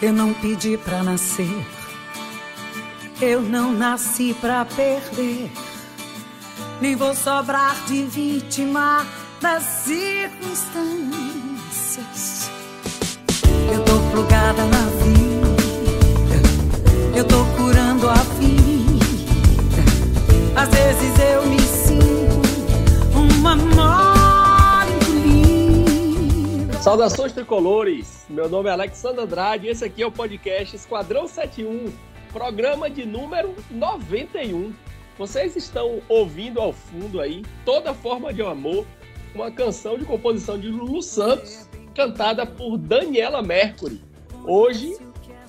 Eu não pedi pra nascer, eu não nasci pra perder, nem vou sobrar de vítima das circunstâncias. Eu tô plugada na vida, eu tô curando a vida. Às vezes eu me sinto uma morte. Saudações tricolores! Meu nome é Alexandre Andrade e esse aqui é o podcast Esquadrão 71, programa de número 91. Vocês estão ouvindo ao fundo aí Toda Forma de Amor, uma canção de composição de Lulu Santos, cantada por Daniela Mercury. Hoje,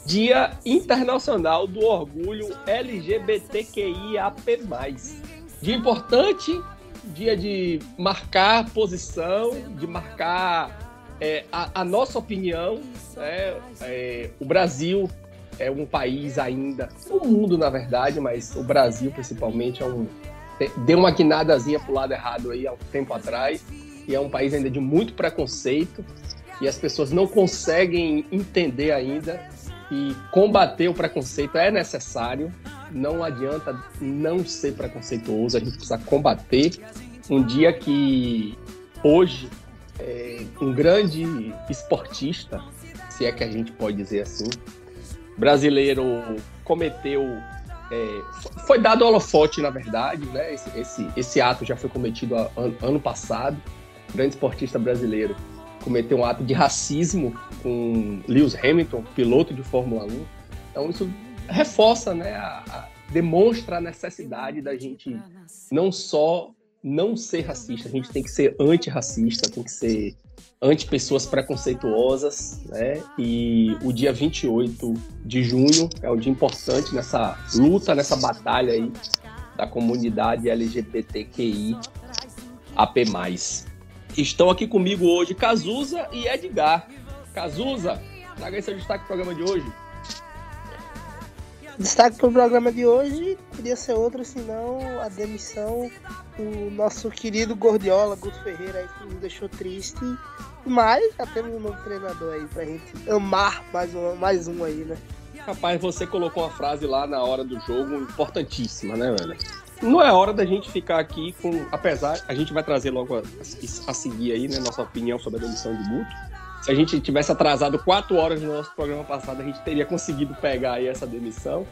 Dia Internacional do Orgulho LGBTQIAP+. Dia importante, dia de marcar posição, de marcar é, a, a, nossa opinião, né, é, o Brasil é um país ainda, o mundo na verdade, mas o Brasil principalmente é um deu uma guinadazinha pro lado errado aí há um tempo atrás e é um país ainda de muito preconceito e as pessoas não conseguem entender ainda que combater o preconceito é necessário. Não adianta não ser preconceituoso, a gente precisa combater. Um dia que hoje é, um grande esportista, se é que a gente pode dizer assim, brasileiro cometeu. É, foi dado holofote, na verdade, né? Esse, esse, esse ato já foi cometido an, ano passado. Um grande esportista brasileiro cometeu um ato de racismo com Lewis Hamilton, piloto de Fórmula 1. Então isso reforça, né, a, a, demonstra a necessidade da gente não só não ser racista, a gente tem que ser antirracista, tem que ser anti-pessoas preconceituosas, né? E o dia 28 de junho é um dia importante nessa luta, nessa batalha aí da comunidade LGBTQI AP+. Estão aqui comigo hoje Cazuza e Edgar. Cazuza, traga seu destaque pro programa de hoje. Destaque para o programa de hoje podia ser outro, senão a demissão do nosso querido Gordiola, Guto Ferreira, aí, que nos deixou triste. Mas já temos um novo treinador aí pra gente amar mais um, mais um aí, né? Rapaz, você colocou uma frase lá na hora do jogo importantíssima, né, velho? Não é hora da gente ficar aqui com. Apesar, a gente vai trazer logo a, a, a seguir aí, né, nossa opinião sobre a demissão de Guto se a gente tivesse atrasado quatro horas no nosso programa passado, a gente teria conseguido pegar aí essa demissão.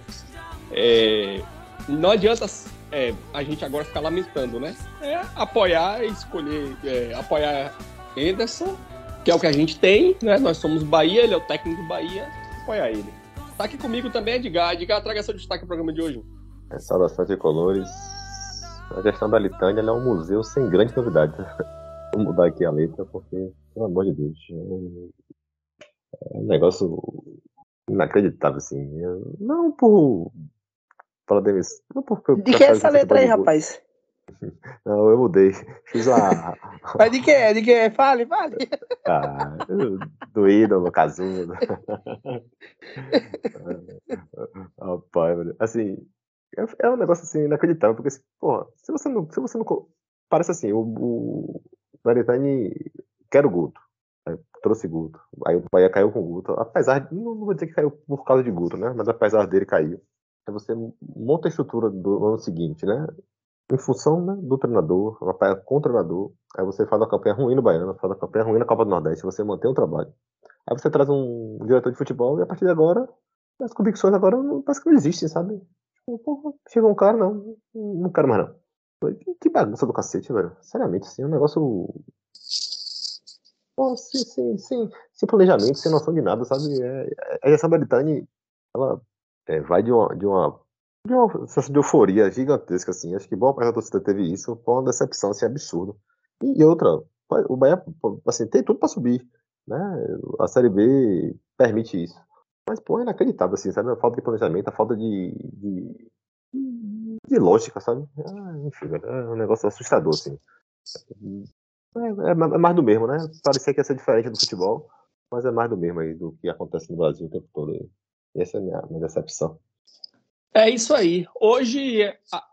É, não adianta é, a gente agora ficar lamentando, né? É apoiar e escolher, é, apoiar Anderson, que é o que a gente tem, né? Nós somos Bahia, ele é o técnico do Bahia, apoiar ele. Tá aqui comigo também Edgar. Edgar, traga seu destaque no programa de hoje. É, saudações de colores. A gestão da Litânia é um museu sem grandes novidades. Vou mudar aqui a letra porque pelo amor de Deus. É um negócio inacreditável, assim. Não por. Pela demissão. Não por, de que é essa letra aí, rapaz? Não, eu mudei. Fiz uma. Mas de que é? De que é? Fale, fale. Ah, do ídolo, casudo. Rapaz, velho. Assim, é, é um negócio assim inacreditável, porque, porra, se você não. Se você não. Parece assim, o, o Maritani quero Guto. Aí trouxe Guto. Aí o Bahia caiu com Guto. Apesar de. Não, vou dizer que caiu por causa de Guto, né? Mas apesar dele caiu. Aí você monta a estrutura do ano seguinte, né? Em função né, do treinador, com o treinador. Aí você faz uma campanha ruim no Baiano, faz uma campanha ruim na Copa do Nordeste, você mantém o trabalho. Aí você traz um diretor de futebol e a partir de agora, as convicções agora parece que não existem, sabe? Tipo, chega um cara, não, não quero mais não. Que bagunça do cacete, velho. Seriamente, assim, é um negócio Pô, sem, sem, sem, sem, planejamento, sem noção de nada, sabe? É, é a gestão Britânia, ela é, vai de uma, de uma de uma sensação de euforia gigantesca, assim. Acho que boa parte da torcida teve isso. Foi uma decepção, assim, absurda. E, e outra, o Bahia, assim, tem tudo para subir, né? A Série B permite isso. Mas, pô, é inacreditável, assim, sabe? A falta de planejamento, a falta de, de, de lógica, sabe? Ah, enfim, é um negócio assustador, assim. É, é, é, mais do mesmo, né? Parecia que ia ser diferente do futebol, mas é mais do mesmo aí do que acontece no Brasil o tempo todo. Aí. Essa é a minha, minha decepção. É isso aí. Hoje,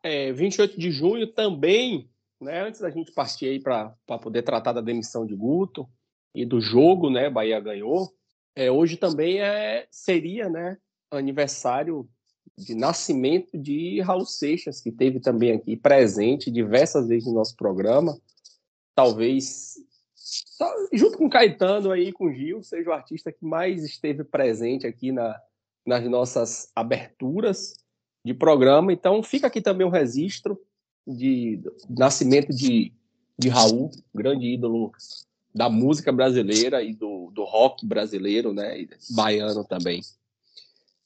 é, 28 de junho, também, né, antes da gente partir aí para poder tratar da demissão de Guto, e do jogo, né? Bahia ganhou. É, hoje também é, seria, né? Aniversário de nascimento de Raul Seixas, que teve também aqui presente diversas vezes no nosso programa. Talvez, junto com Caetano aí, com Gil, seja o artista que mais esteve presente aqui na, nas nossas aberturas de programa. Então, fica aqui também um registro de nascimento de, de Raul, grande ídolo da música brasileira e do, do rock brasileiro, né, baiano também.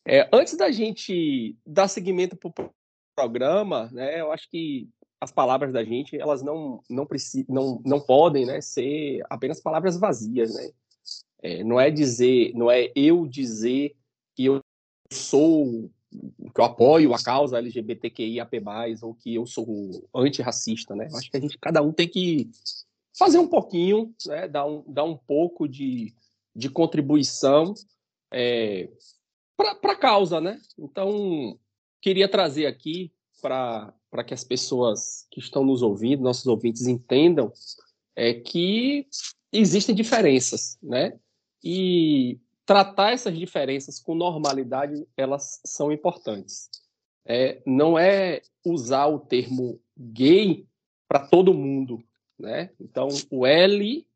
É, antes da gente dar seguimento para o programa, né, eu acho que as palavras da gente elas não não precisam não, não podem né, ser apenas palavras vazias, né? É, não é dizer, não é eu dizer que eu sou que eu apoio a causa LGBTQIAP+, ou que eu sou antirracista, né? Eu acho que a gente, cada um tem que fazer um pouquinho, né? dar, um, dar um pouco de, de contribuição é, para a causa, né? Então, queria trazer aqui para que as pessoas que estão nos ouvindo, nossos ouvintes, entendam é, que existem diferenças, né? E tratar essas diferenças com normalidade, elas são importantes. É, não é usar o termo gay para todo mundo, né? Então, o L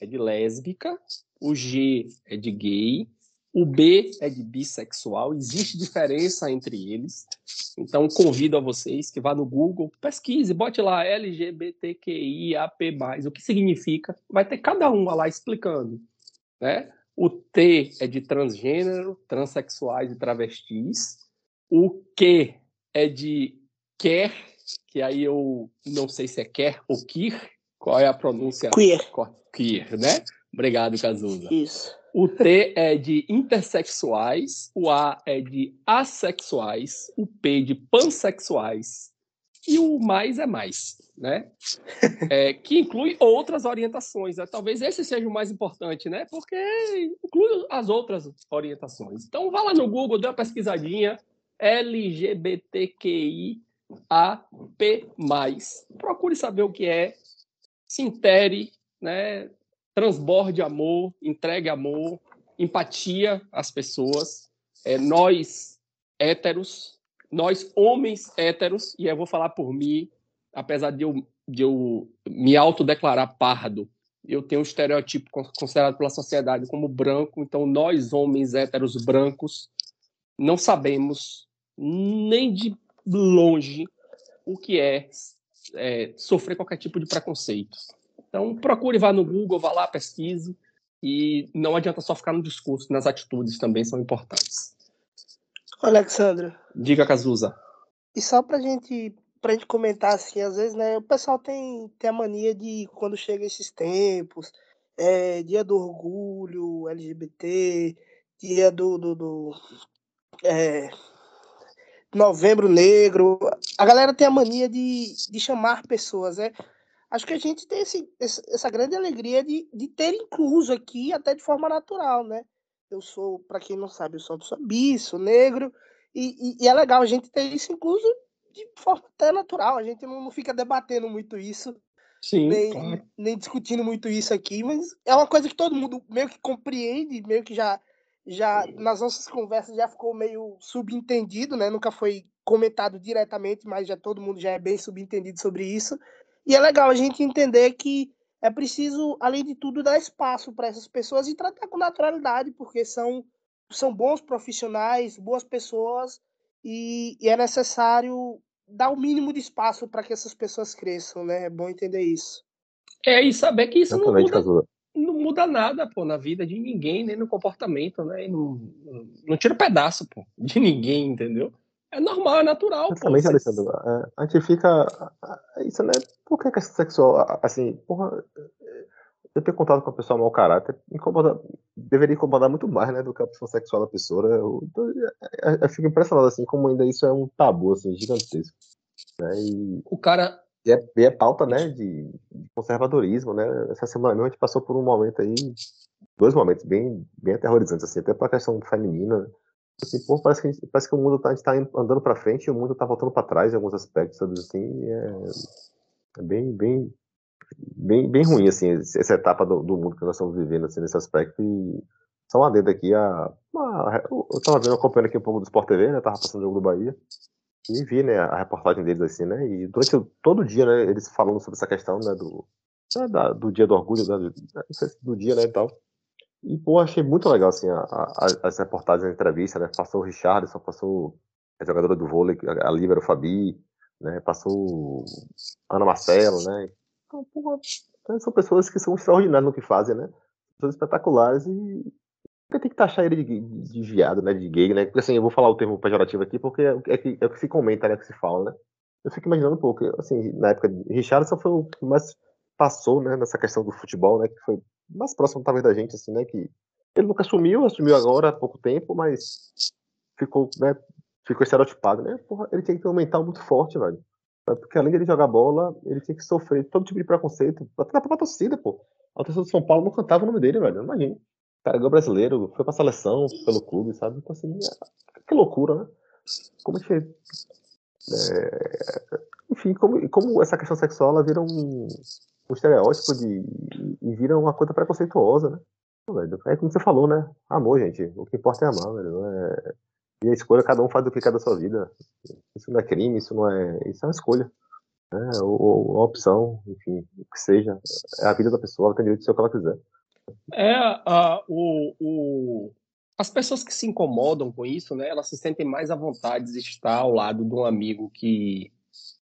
é de lésbica, o G é de gay, o B é de bissexual, existe diferença entre eles. Então, convido a vocês que vá no Google, pesquise, bote lá LGBTQIAP+, o que significa, vai ter cada um lá explicando, né? O T é de transgênero, transexuais e travestis. O Q é de quer, que aí eu não sei se é quer ou queer. Qual é a pronúncia? Queer. Queer, né? Obrigado, Cazuza. Isso. O T é de intersexuais, o A é de assexuais, o P de pansexuais e o mais é mais, né? É, que inclui outras orientações. Né? Talvez esse seja o mais importante, né? Porque inclui as outras orientações. Então, vá lá no Google, dê uma pesquisadinha, LGBTQIAP+. Procure saber o que é, se intere, né? Transborde amor, entregue amor, empatia às pessoas. É, nós, héteros, nós, homens héteros, e eu vou falar por mim, apesar de eu, de eu me autodeclarar pardo, eu tenho um estereotipo considerado pela sociedade como branco, então nós, homens héteros brancos, não sabemos nem de longe o que é, é sofrer qualquer tipo de preconceito. Então, procure, vá no Google, vá lá, pesquise. E não adianta só ficar no discurso, nas atitudes também são importantes. Alexandre. Diga, Cazuza. E só pra gente, pra gente comentar assim, às vezes, né, o pessoal tem, tem a mania de, quando chega esses tempos, é, dia do orgulho LGBT, dia do, do, do é, novembro negro, a galera tem a mania de, de chamar pessoas, né? Acho que a gente tem esse, essa grande alegria de, de ter incluso aqui, até de forma natural, né? Eu sou, para quem não sabe, eu sou, bi, sou negro, e, e, e, é legal a gente ter isso incluso de forma até natural, a gente não, não fica debatendo muito isso, Sim, nem, claro. nem discutindo muito isso aqui, mas é uma coisa que todo mundo meio que compreende, meio que já, já nas nossas conversas já ficou meio subentendido, né? Nunca foi comentado diretamente, mas já todo mundo já é bem subentendido sobre isso. E é legal a gente entender que é preciso, além de tudo, dar espaço para essas pessoas e tratar com naturalidade, porque são, são bons profissionais, boas pessoas, e, e é necessário dar o mínimo de espaço para que essas pessoas cresçam, né? É bom entender isso. É, e saber que isso não muda, não muda nada, pô, na vida de ninguém, nem no comportamento, né? não, não tira pedaço, pô, de ninguém, entendeu? É normal, é natural. Exatamente, Alessandro. É, a gente fica. Isso não é. Por que é questão sexual? Assim, porra. Eu ter contato com uma pessoa mau caráter incomoda, deveria incomodar muito mais, né, do que a opção sexual da pessoa. Eu, eu, eu, fico impressionado, assim, como ainda isso é um tabu, assim, gigantesco. Né, e, o cara. E é, e é pauta, né, de, de, conservadorismo, né? Essa semana mesmo a gente passou por um momento aí, dois momentos bem, bem aterrorizantes, assim, até para a questão feminina, assim, pô, parece que, gente, parece que o mundo tá, a gente tá andando para frente e o mundo tá voltando para trás em alguns aspectos, sabe, assim, é, é, bem, bem, bem, bem ruim, assim, essa etapa do, do mundo que nós estamos vivendo, assim, nesse aspecto. E só uma adendo aqui, a, uma, eu estava vendo, acompanhando aqui um pouco do Sport TV, né? Tava passando o jogo do Bahia. E vi, né, a reportagem deles, assim, né? E durante todo dia, né, eles falando sobre essa questão, né, do, né, da, do dia do orgulho, né, do dia, né, e tal. E, pô, achei muito legal, assim, a, a, as reportagens, a entrevista, né? Passou o Richardson, passou a jogadora do vôlei, a Líbero Fabi, né? Passou Ana Marcelo, né? Então, pô, né, são pessoas que são extraordinárias no que fazem, né? Pessoas espetaculares e tem que taxar ele de, de, viado, né? De gay, né? Porque assim, eu vou falar o termo pejorativo aqui porque é, é, que, é o que se comenta, né? Que se fala, né? Eu fico imaginando um pouco, assim, na época de Richardson foi o que mais passou, né? Nessa questão do futebol, né? Que foi mais próximo, talvez, da gente, assim, né? Que ele nunca assumiu, assumiu agora há pouco tempo, mas ficou, né? Ficou estereotipado, né? Porra, ele tinha que ter um mental muito forte, velho. Porque além de ele jogar bola, ele tinha que sofrer todo tipo de preconceito. Até na própria torcida, pô. A torcida do São Paulo não cantava o nome dele, velho. Imagina. O cara brasileiro, foi pra seleção pelo clube, sabe? Então, assim, é... que loucura, né? Como a gente. É... Enfim, como, como essa questão sexual ela vira um, um estereótipo de, e vira uma coisa preconceituosa, né? É como você falou, né? Amor, gente. O que importa é amar, velho. É... E a escolha, cada um faz do que quer da sua vida. Isso não é crime, isso não é. Isso é uma escolha. Né? Ou, ou uma opção, enfim, o que seja. É a vida da pessoa, ela tem direito de ser o que ela quiser. É, uh, o, o, as pessoas que se incomodam com isso, né, elas se sentem mais à vontade de estar ao lado de um amigo que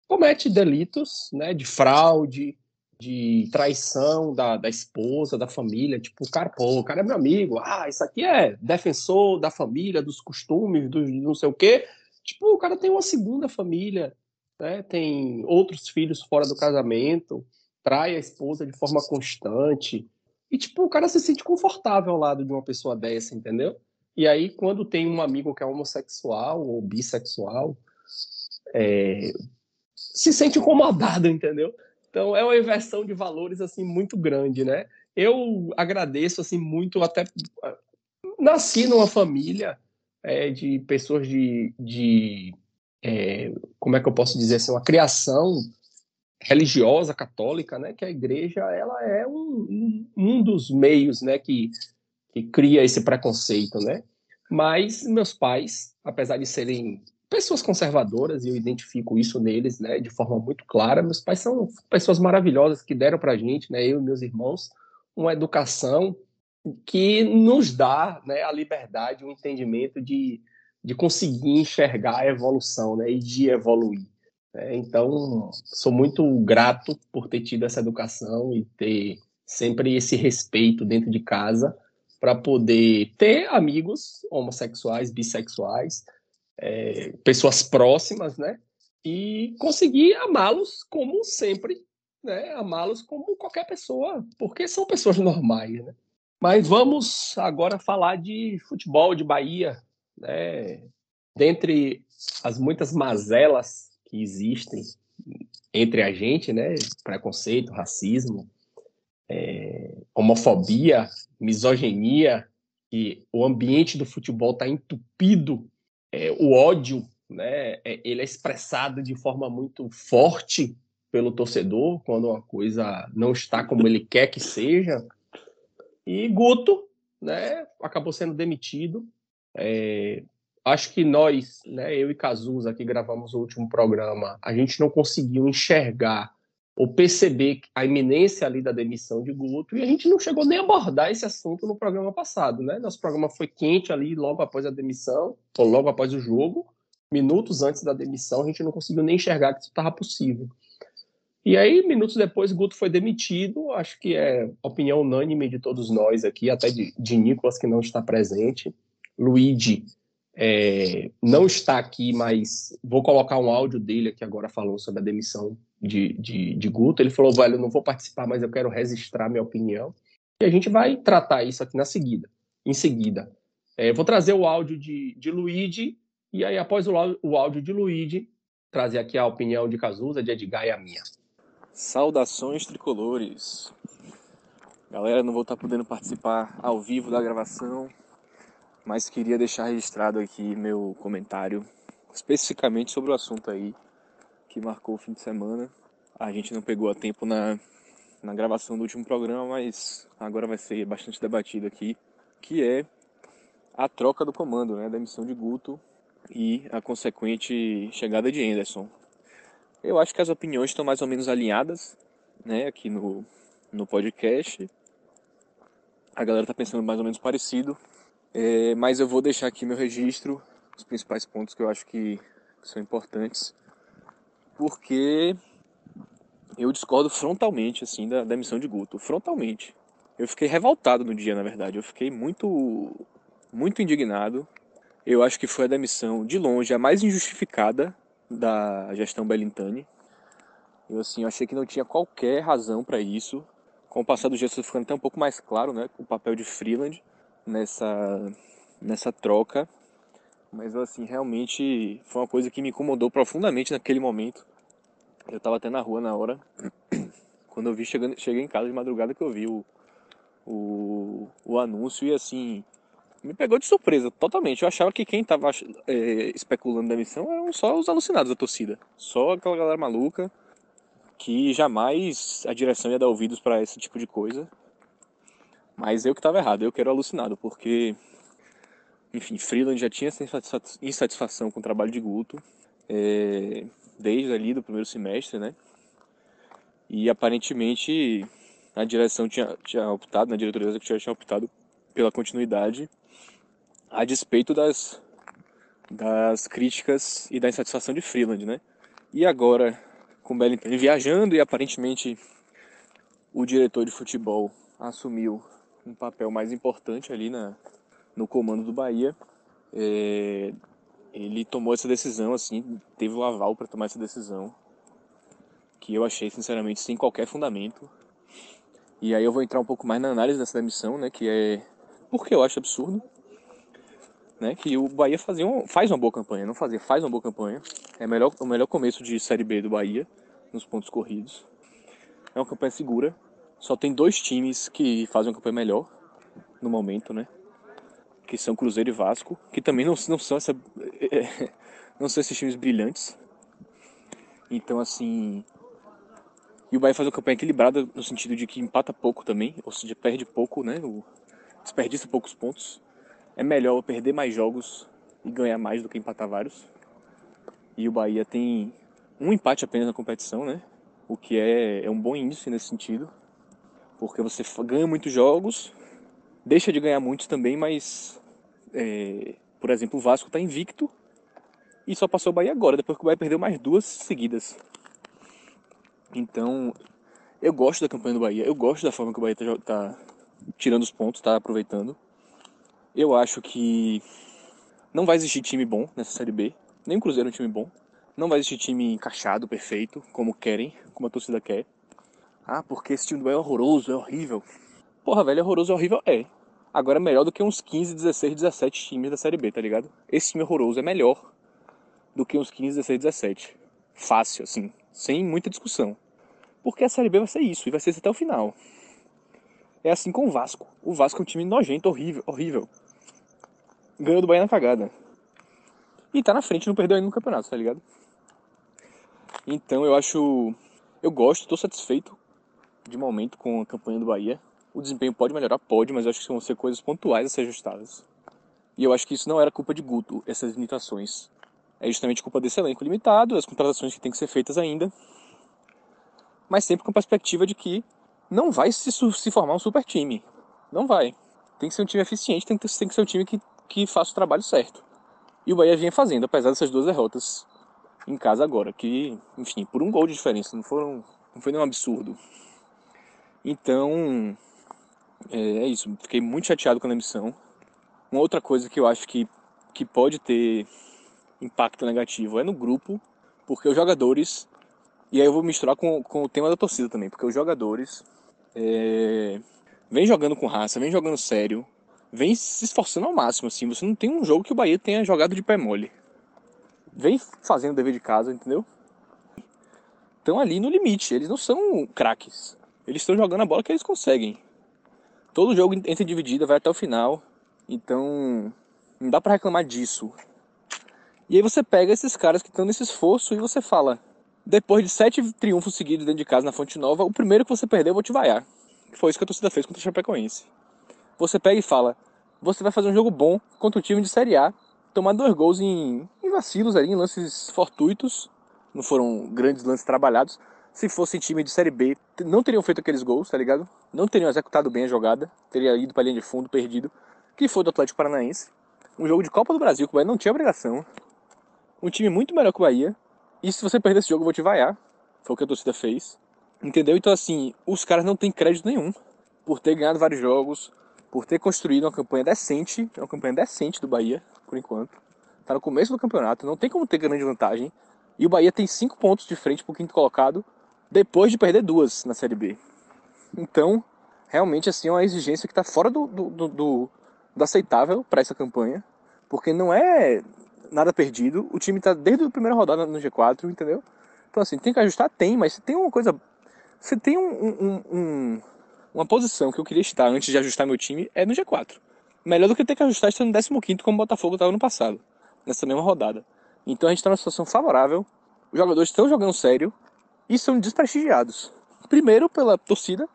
comete delitos, né, de fraude, de traição da, da esposa, da família, tipo, o cara, pô, o cara é meu amigo, ah, isso aqui é defensor da família, dos costumes, do não sei o quê. Tipo, o cara tem uma segunda família, né, tem outros filhos fora do casamento, trai a esposa de forma constante, e, tipo, o cara se sente confortável ao lado de uma pessoa dessa, entendeu? E aí, quando tem um amigo que é homossexual ou bissexual, é... se sente incomodado, entendeu? Então, é uma inversão de valores, assim, muito grande, né? Eu agradeço, assim, muito, até... Nasci numa família é, de pessoas de... de é, como é que eu posso dizer assim? Uma criação religiosa católica, né, que a igreja ela é um, um dos meios, né, que, que cria esse preconceito, né? Mas meus pais, apesar de serem pessoas conservadoras e eu identifico isso neles, né, de forma muito clara, meus pais são pessoas maravilhosas que deram para gente, né, eu e meus irmãos, uma educação que nos dá, né, a liberdade, o entendimento de, de conseguir enxergar a evolução, né, e de evoluir. É, então, sou muito grato por ter tido essa educação e ter sempre esse respeito dentro de casa para poder ter amigos homossexuais, bissexuais, é, pessoas próximas, né? E conseguir amá-los como sempre, né? Amá-los como qualquer pessoa, porque são pessoas normais, né? Mas vamos agora falar de futebol de Bahia, né? Dentre as muitas mazelas que existem entre a gente, né? Preconceito, racismo, é, homofobia, misoginia, e o ambiente do futebol está entupido, é, o ódio, né? É, ele é expressado de forma muito forte pelo torcedor quando uma coisa não está como ele quer que seja. E Guto, né? Acabou sendo demitido. É, acho que nós, né, eu e Cazuza, que gravamos o último programa, a gente não conseguiu enxergar ou perceber a iminência ali da demissão de Guto, e a gente não chegou nem a abordar esse assunto no programa passado, né? Nosso programa foi quente ali logo após a demissão, ou logo após o jogo, minutos antes da demissão, a gente não conseguiu nem enxergar que isso estava possível. E aí, minutos depois, Guto foi demitido, acho que é opinião unânime de todos nós aqui, até de, de Nicolas, que não está presente. Luigi é, não está aqui, mas vou colocar um áudio dele aqui agora falando sobre a demissão de, de, de Guto. Ele falou, velho, eu não vou participar, mas eu quero registrar minha opinião. E a gente vai tratar isso aqui na seguida, em seguida. É, vou trazer o áudio de, de Luigi, e aí após o, o áudio de Luigi, trazer aqui a opinião de Cazuza, de Edgar e a minha. Saudações tricolores. Galera, não vou estar podendo participar ao vivo da gravação, mas queria deixar registrado aqui meu comentário especificamente sobre o assunto aí que marcou o fim de semana. A gente não pegou a tempo na, na gravação do último programa, mas agora vai ser bastante debatido aqui, que é a troca do comando, né, da emissão de Guto e a consequente chegada de Anderson. Eu acho que as opiniões estão mais ou menos alinhadas, né, aqui no, no podcast. A galera tá pensando mais ou menos parecido, é, mas eu vou deixar aqui meu registro, os principais pontos que eu acho que são importantes, porque eu discordo frontalmente, assim, da, da missão de Guto. Frontalmente. Eu fiquei revoltado no dia, na verdade. Eu fiquei muito, muito indignado. Eu acho que foi a demissão, de longe, a mais injustificada da gestão Bellintani. Eu, assim, eu achei que não tinha qualquer razão para isso. Com o passar do dia, isso ficando até um pouco mais claro, né? O papel de Freeland nessa, nessa troca. Mas, assim, realmente foi uma coisa que me incomodou profundamente naquele momento. Eu tava até na rua na hora. Quando eu vi, chegando, cheguei em casa de madrugada que eu vi o, o, o anúncio e assim, me pegou de surpresa totalmente. Eu achava que quem tava é, especulando da missão eram só os alucinados da torcida. Só aquela galera maluca que jamais a direção ia dar ouvidos para esse tipo de coisa. Mas eu que tava errado, eu que era alucinado, porque, enfim, Freeland já tinha essa insatisfação com o trabalho de Guto. É, desde ali do primeiro semestre, né? E aparentemente a direção tinha, tinha optado, na diretoria executiva tinha optado pela continuidade, a despeito das, das críticas e da insatisfação de Freeland, né? E agora, com o Bellingham viajando e aparentemente o diretor de futebol assumiu um papel mais importante ali na, no comando do Bahia, é, ele tomou essa decisão, assim, teve o aval para tomar essa decisão, que eu achei, sinceramente, sem qualquer fundamento. E aí eu vou entrar um pouco mais na análise dessa demissão, né, que é porque eu acho absurdo, né, que o Bahia fazia um, faz uma boa campanha, não fazia, faz uma boa campanha. É melhor, o melhor começo de Série B do Bahia, nos pontos corridos. É uma campanha segura, só tem dois times que fazem uma campanha melhor no momento, né, que são Cruzeiro e Vasco, que também não, não são essa, não são esses times brilhantes. Então, assim. E o Bahia faz uma campanha equilibrada no sentido de que empata pouco também, ou seja, perde pouco, né? Desperdiça poucos pontos. É melhor perder mais jogos e ganhar mais do que empatar vários. E o Bahia tem um empate apenas na competição, né? O que é, é um bom índice nesse sentido. Porque você ganha muitos jogos, deixa de ganhar muitos também, mas é, por exemplo, o Vasco está invicto e só passou o Bahia agora, depois que o Bahia perdeu mais duas seguidas. Então, eu gosto da campanha do Bahia, eu gosto da forma que o Bahia está tá tirando os pontos, está aproveitando. Eu acho que não vai existir time bom nessa Série B, nem o Cruzeiro é um time bom. Não vai existir time encaixado, perfeito, como querem, como a torcida quer. Ah, porque esse time do Bahia é horroroso, é horrível. Porra, velho, é horroroso, é horrível, é. Agora é melhor do que uns 15, 16, 17 times da Série B, tá ligado? Esse time horroroso é melhor do que uns 15, 16, 17. Fácil, assim, sem muita discussão. Porque a Série B vai ser isso, e vai ser isso até o final. É assim com o Vasco. O Vasco é um time nojento, horrível, horrível. Ganhou do Bahia na cagada. E tá na frente, não perdeu ainda no campeonato, tá ligado? Então eu acho. Eu gosto, tô satisfeito de momento com a campanha do Bahia. O desempenho pode melhorar? Pode, mas eu acho que vão ser coisas pontuais a ser ajustadas. E eu acho que isso não era culpa de Guto, essas limitações. É justamente culpa desse elenco limitado, das contratações que têm que ser feitas ainda. Mas sempre com a perspectiva de que não vai se, se formar um super time. Não vai. Tem que ser um time eficiente, tem que, tem que ser um time que, que faça o trabalho certo. E o Bahia vinha fazendo, apesar dessas duas derrotas em casa agora, que, enfim, por um gol de diferença, não foram, não foi nenhum absurdo. Então, é, é isso, fiquei muito chateado com a emissão. Uma outra coisa que eu acho que, que pode ter impacto negativo é no grupo, porque os jogadores. E aí eu vou misturar com, com o tema da torcida também, porque os jogadores é, vem jogando com raça, vem jogando sério, vem se esforçando ao máximo, assim. Você não tem um jogo que o Bahia tenha jogado de pé mole. Vem fazendo o dever de casa, entendeu? Estão ali no limite, eles não são craques. Eles estão jogando a bola que eles conseguem. Todo jogo entra dividida, vai até o final. Então, não dá para reclamar disso. E aí você pega esses caras que estão nesse esforço e você fala: depois de sete triunfos seguidos dentro de casa na Fonte Nova, o primeiro que você perdeu eu vou te vaiar. Foi isso que a torcida fez contra o Chapecoense. Você pega e fala, você vai fazer um jogo bom contra o time de Série A, tomar dois gols em, em vacilos ali, em lances fortuitos, não foram grandes lances trabalhados. Se fosse time de Série B, não teriam feito aqueles gols, tá ligado? Não teriam executado bem a jogada, teria ido pra linha de fundo, perdido, que foi do Atlético Paranaense. Um jogo de Copa do Brasil, que o Bahia não tinha obrigação. Um time muito melhor que o Bahia, e se você perder esse jogo, eu vou te vaiar. Foi o que a torcida fez. Entendeu? Então, assim, os caras não têm crédito nenhum por ter ganhado vários jogos, por ter construído uma campanha decente, uma campanha decente do Bahia, por enquanto. Tá no começo do campeonato, não tem como ter grande vantagem. E o Bahia tem cinco pontos de frente pro quinto colocado, depois de perder duas na Série B. Então, realmente, assim, é uma exigência que está fora do, do, do, do, aceitável para essa campanha, porque não é nada perdido. O time tá desde a primeira rodada no G4, entendeu? Então, assim, tem que ajustar? Tem, mas tem uma coisa. Você tem um, um, um, uma posição que eu queria estar antes de ajustar meu time é no G4. Melhor do que ter que ajustar estando no 15 como o Botafogo estava no passado, nessa mesma rodada. Então a gente está numa situação favorável. Os jogadores estão jogando sério e são desprestigiados. Primeiro pela torcida,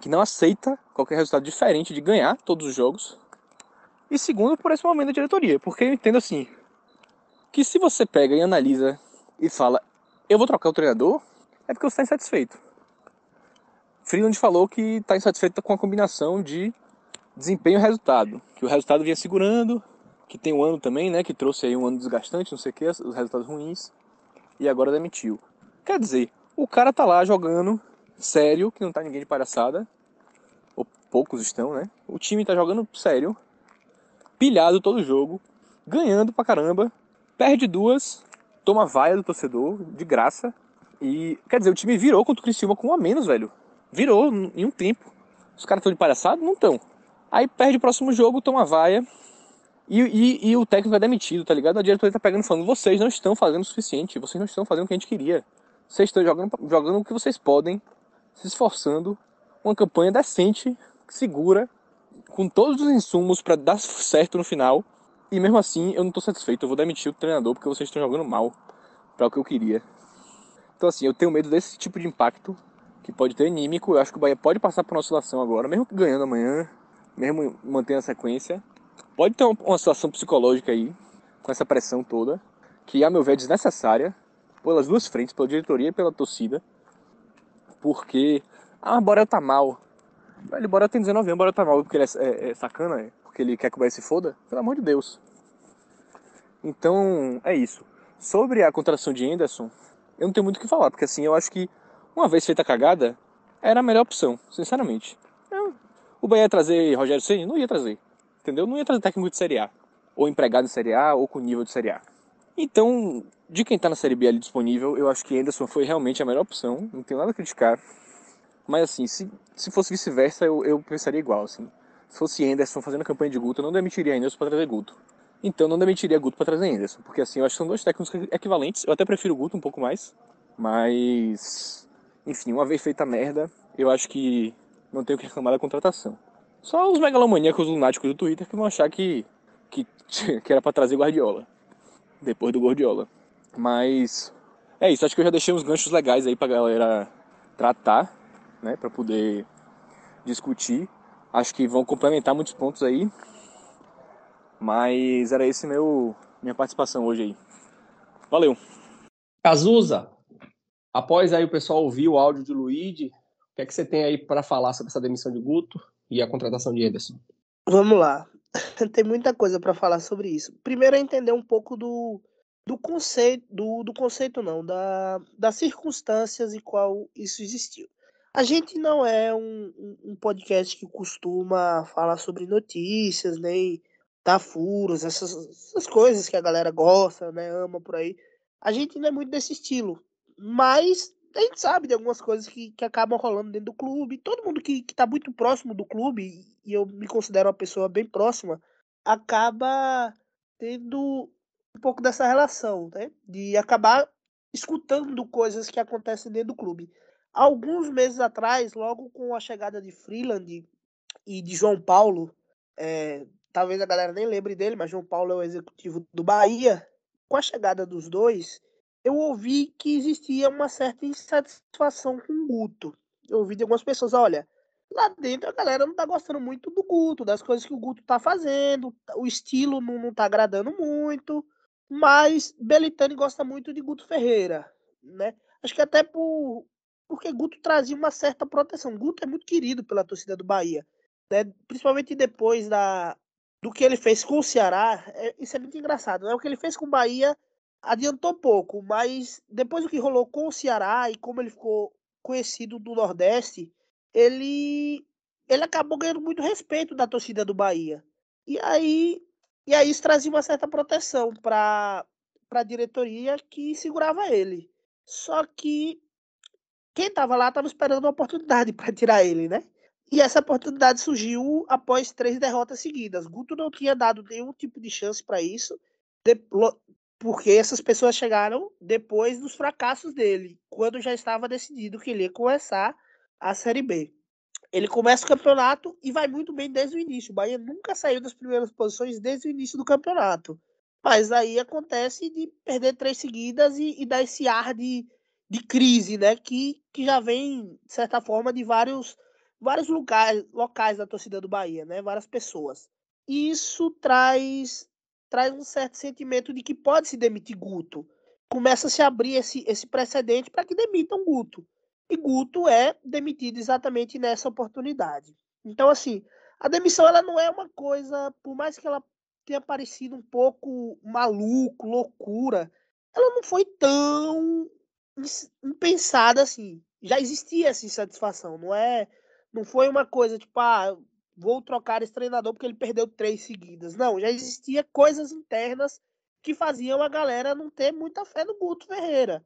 que não aceita qualquer resultado diferente de ganhar todos os jogos. E segundo por esse momento da diretoria, porque eu entendo assim, que se você pega e analisa e fala, eu vou trocar o treinador, é porque você está insatisfeito. Freeland falou que está insatisfeito com a combinação de desempenho e resultado, que o resultado vinha segurando, que tem um ano também, né, que trouxe aí um ano desgastante, não sei o que, os resultados ruins, e agora demitiu. Quer dizer, o cara tá lá jogando sério, que não tá ninguém de palhaçada, ou poucos estão, né? O time tá jogando sério, pilhado todo jogo, ganhando pra caramba, perde duas, toma vaia do torcedor, de graça. E, quer dizer, o time virou contra o Criciúma com um a menos, velho. Virou em um tempo. Os caras estão de palhaçada? Não estão. Aí perde o próximo jogo, toma vaia. E, e, e, o técnico é demitido, tá ligado? A diretoria tá pegando falando: vocês não estão fazendo o suficiente, vocês não estão fazendo o que a gente queria. Vocês estão jogando, jogando o que vocês podem, se esforçando. Uma campanha decente, segura, com todos os insumos para dar certo no final. E mesmo assim, eu não tô satisfeito. Eu vou demitir o treinador porque vocês estão jogando mal para o que eu queria. Então, assim, eu tenho medo desse tipo de impacto que pode ter anímico. Eu acho que o Bahia pode passar por uma oscilação agora, mesmo ganhando amanhã, mesmo mantendo a sequência. Pode ter uma situação psicológica aí, com essa pressão toda, que, a meu ver, é desnecessária, pelas duas frentes, pela diretoria e pela torcida. Porque, ah, Borel tá mal. Velho, Borel tem 19 anos, Borel tá mal porque ele é, é, é sacana, é? porque ele quer que o Bahia se foda? Pelo amor de Deus. Então, é isso. Sobre a contratação de Anderson, eu não tenho muito o que falar, porque assim, eu acho que uma vez feita a cagada, era a melhor opção, sinceramente. Eu, o Bahia ia trazer Rogério Ceni? Não ia trazer. Entendeu? Não ia trazer técnico de Série A. Ou empregado de Série A, ou com nível de Série A. Então, de quem tá na Série B ali disponível, eu acho que Anderson foi realmente a melhor opção. Não tenho nada a criticar. Mas assim, se, se fosse vice-versa, eu, eu pensaria igual, assim. Se fosse Anderson fazendo a campanha de Guto, eu não demitiria Anderson para trazer Guto. Então não demitiria Guto para trazer Anderson, porque assim, eu acho que são dois técnicos equivalentes. Eu até prefiro o Guto um pouco mais, mas enfim, uma vez feita a merda, eu acho que não tenho que reclamar da contratação. Só os megalomaníacos lunáticos do Twitter que vão achar que que, que era para trazer Guardiola depois do Guardiola. Mas é isso, acho que eu já deixei uns ganchos legais aí pra galera tratar, né, para poder discutir. Acho que vão complementar muitos pontos aí. Mas era esse meu minha participação hoje aí. Valeu. Cazuza, após aí o pessoal ouvir o áudio de Luigi, o que é que você tem aí para falar sobre essa demissão de Guto e a contratação de Ederson? Vamos lá. tem muita coisa para falar sobre isso. Primeiro é entender um pouco do, do conceito, do, do conceito não, da, das circunstâncias em qual isso existiu. A gente não é um, um podcast que costuma falar sobre notícias, nem dar furos, essas, essas coisas que a galera gosta, né, ama por aí. A gente não é muito desse estilo. Mas a gente sabe de algumas coisas que, que acabam rolando dentro do clube. Todo mundo que, que tá muito próximo do clube, e eu me considero uma pessoa bem próxima, acaba tendo um pouco dessa relação, né? De acabar escutando coisas que acontecem dentro do clube. Alguns meses atrás, logo com a chegada de Freeland e de João Paulo, é, talvez a galera nem lembre dele, mas João Paulo é o executivo do Bahia. Com a chegada dos dois, eu ouvi que existia uma certa insatisfação com o Guto. Eu ouvi de algumas pessoas, olha, lá dentro a galera não tá gostando muito do Guto, das coisas que o Guto tá fazendo, o estilo não, não tá agradando muito, mas Belitani gosta muito de Guto Ferreira, né? Acho que até por, porque Guto trazia uma certa proteção. Guto é muito querido pela torcida do Bahia, né? principalmente depois da, do que ele fez com o Ceará. É, isso é muito engraçado. Né? O que ele fez com o Bahia adiantou pouco, mas depois do que rolou com o Ceará e como ele ficou conhecido do Nordeste, ele ele acabou ganhando muito respeito da torcida do Bahia. E aí e aí isso trazia uma certa proteção para para a diretoria que segurava ele. Só que quem estava lá estava esperando uma oportunidade para tirar ele, né? E essa oportunidade surgiu após três derrotas seguidas. Guto não tinha dado nenhum tipo de chance para isso, porque essas pessoas chegaram depois dos fracassos dele, quando já estava decidido que ele ia começar a Série B. Ele começa o campeonato e vai muito bem desde o início. O Bahia nunca saiu das primeiras posições desde o início do campeonato. Mas aí acontece de perder três seguidas e, e dar esse ar de, de crise, né? Que, que já vem, de certa forma, de vários, vários locais, locais da torcida do Bahia, né? Várias pessoas. Isso traz, traz um certo sentimento de que pode se demitir Guto. Começa a se abrir esse, esse precedente para que demitam Guto. E Guto é demitido exatamente nessa oportunidade. Então, assim, a demissão ela não é uma coisa, por mais que ela tenha parecido um pouco maluco, loucura, ela não foi tão impensada assim. Já existia essa insatisfação, não é? Não foi uma coisa tipo, ah, vou trocar esse treinador porque ele perdeu três seguidas. Não, já existia coisas internas que faziam a galera não ter muita fé no Guto Ferreira.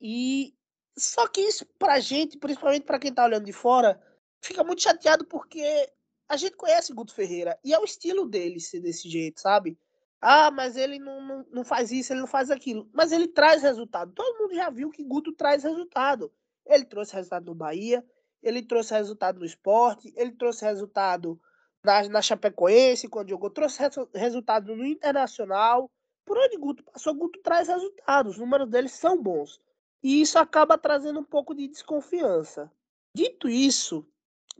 E só que isso pra gente, principalmente para quem tá olhando de fora, fica muito chateado porque a gente conhece Guto Ferreira e é o estilo dele ser desse jeito, sabe? Ah, mas ele não, não, não faz isso, ele não faz aquilo. Mas ele traz resultado. Todo mundo já viu que Guto traz resultado. Ele trouxe resultado no Bahia, ele trouxe resultado no esporte, ele trouxe resultado na, na Chapecoense, quando jogou, trouxe resu resultado no Internacional. Por onde Guto passou, Guto traz resultados. Os números dele são bons. E isso acaba trazendo um pouco de desconfiança. Dito isso,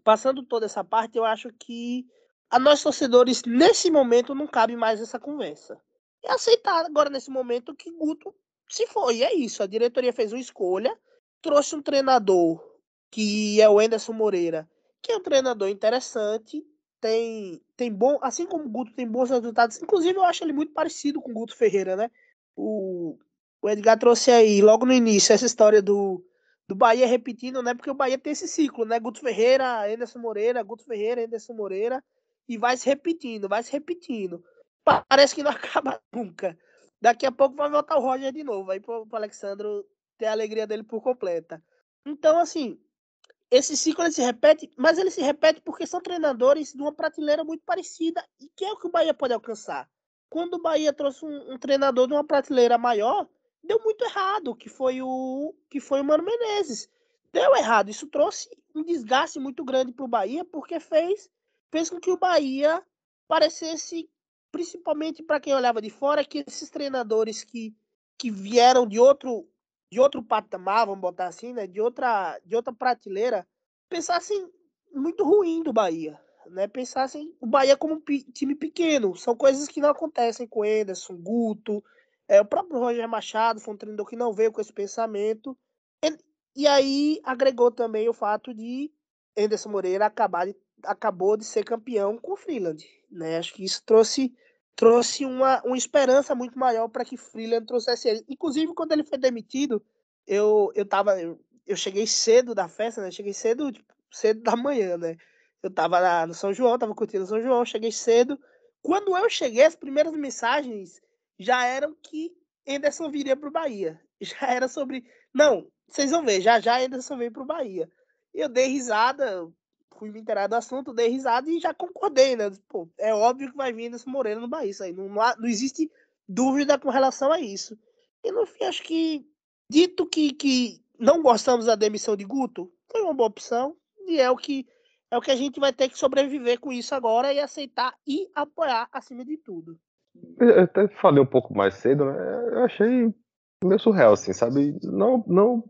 passando toda essa parte, eu acho que a nós torcedores, nesse momento, não cabe mais essa conversa. É aceitar agora, nesse momento, que Guto se foi. É isso. A diretoria fez uma escolha, trouxe um treinador que é o Anderson Moreira, que é um treinador interessante, tem, tem bom, assim como o Guto tem bons resultados. Inclusive, eu acho ele muito parecido com o Guto Ferreira, né? O, o Edgar trouxe aí, logo no início, essa história do, do Bahia repetindo, né? Porque o Bahia tem esse ciclo, né? Guto Ferreira, Anderson Moreira, Guto Ferreira, Anderson Moreira e vai se repetindo, vai se repetindo. Parece que não acaba nunca. Daqui a pouco vai voltar o Roger de novo, aí pro, pro Alexandro ter a alegria dele por completa. Então, assim, esse ciclo ele se repete, mas ele se repete porque são treinadores de uma prateleira muito parecida e que é o que o Bahia pode alcançar. Quando o Bahia trouxe um, um treinador de uma prateleira maior, deu muito errado, que foi o que foi o Mano Menezes. Deu errado, isso trouxe um desgaste muito grande para o Bahia porque fez fez com que o Bahia parecesse, principalmente para quem olhava de fora, que esses treinadores que, que vieram de outro de outro patamar, vamos botar assim, né, de outra de outra prateleira, pensassem muito ruim do Bahia, né? Pensassem o Bahia como um time pequeno, são coisas que não acontecem com Anderson, Guto, é, o próprio Roger Machado foi um treinador que não veio com esse pensamento. E, e aí agregou também o fato de Anderson Moreira acabar de acabou de ser campeão com o Freeland. Né? Acho que isso trouxe, trouxe uma, uma esperança muito maior para que Freeland trouxesse ele. Inclusive, quando ele foi demitido, eu, eu tava. Eu, eu cheguei cedo da festa, né? Cheguei cedo, tipo, cedo da manhã, né? Eu tava lá no São João, tava curtindo São João, cheguei cedo. Quando eu cheguei, as primeiras mensagens já eram que Anderson viria pro Bahia. Já era sobre. Não, vocês vão ver, já já Anderson veio pro Bahia. Eu dei risada, fui me inteirar do assunto, dei risada e já concordei, né? Pô, é óbvio que vai vir nesse Moreira no Bahia. Isso aí não, não, existe dúvida com relação a isso. E no fim, acho que, dito que, que não gostamos da demissão de Guto, foi uma boa opção. E é o que é o que a gente vai ter que sobreviver com isso agora e aceitar e apoiar acima de tudo. Eu até falei um pouco mais cedo, né? Eu achei meio surreal, assim, sabe? Não, não.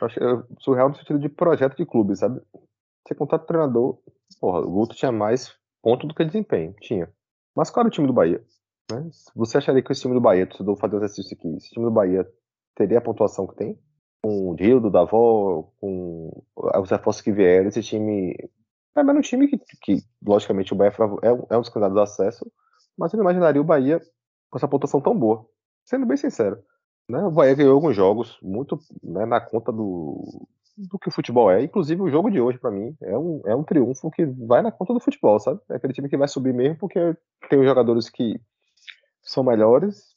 Acho surreal no sentido de projeto de clube, sabe? Você contrata o treinador, porra, o Guto tinha mais ponto do que desempenho, tinha. Mas qual era o time do Bahia? Né? Você acharia que o time do Bahia, eu fazer um exercício aqui, esse time do Bahia teria a pontuação que tem? Com o Rildo, Davó, com os reforços que vieram, esse time. É menos um time que, que, logicamente, o Bahia é, é um dos candidatos a acesso, mas eu não imaginaria o Bahia com essa pontuação tão boa. Sendo bem sincero. Né? O Bahia ganhou alguns jogos muito né, na conta do, do que o futebol é. Inclusive, o jogo de hoje, para mim, é um, é um triunfo que vai na conta do futebol, sabe? É aquele time que vai subir mesmo porque tem os jogadores que são melhores.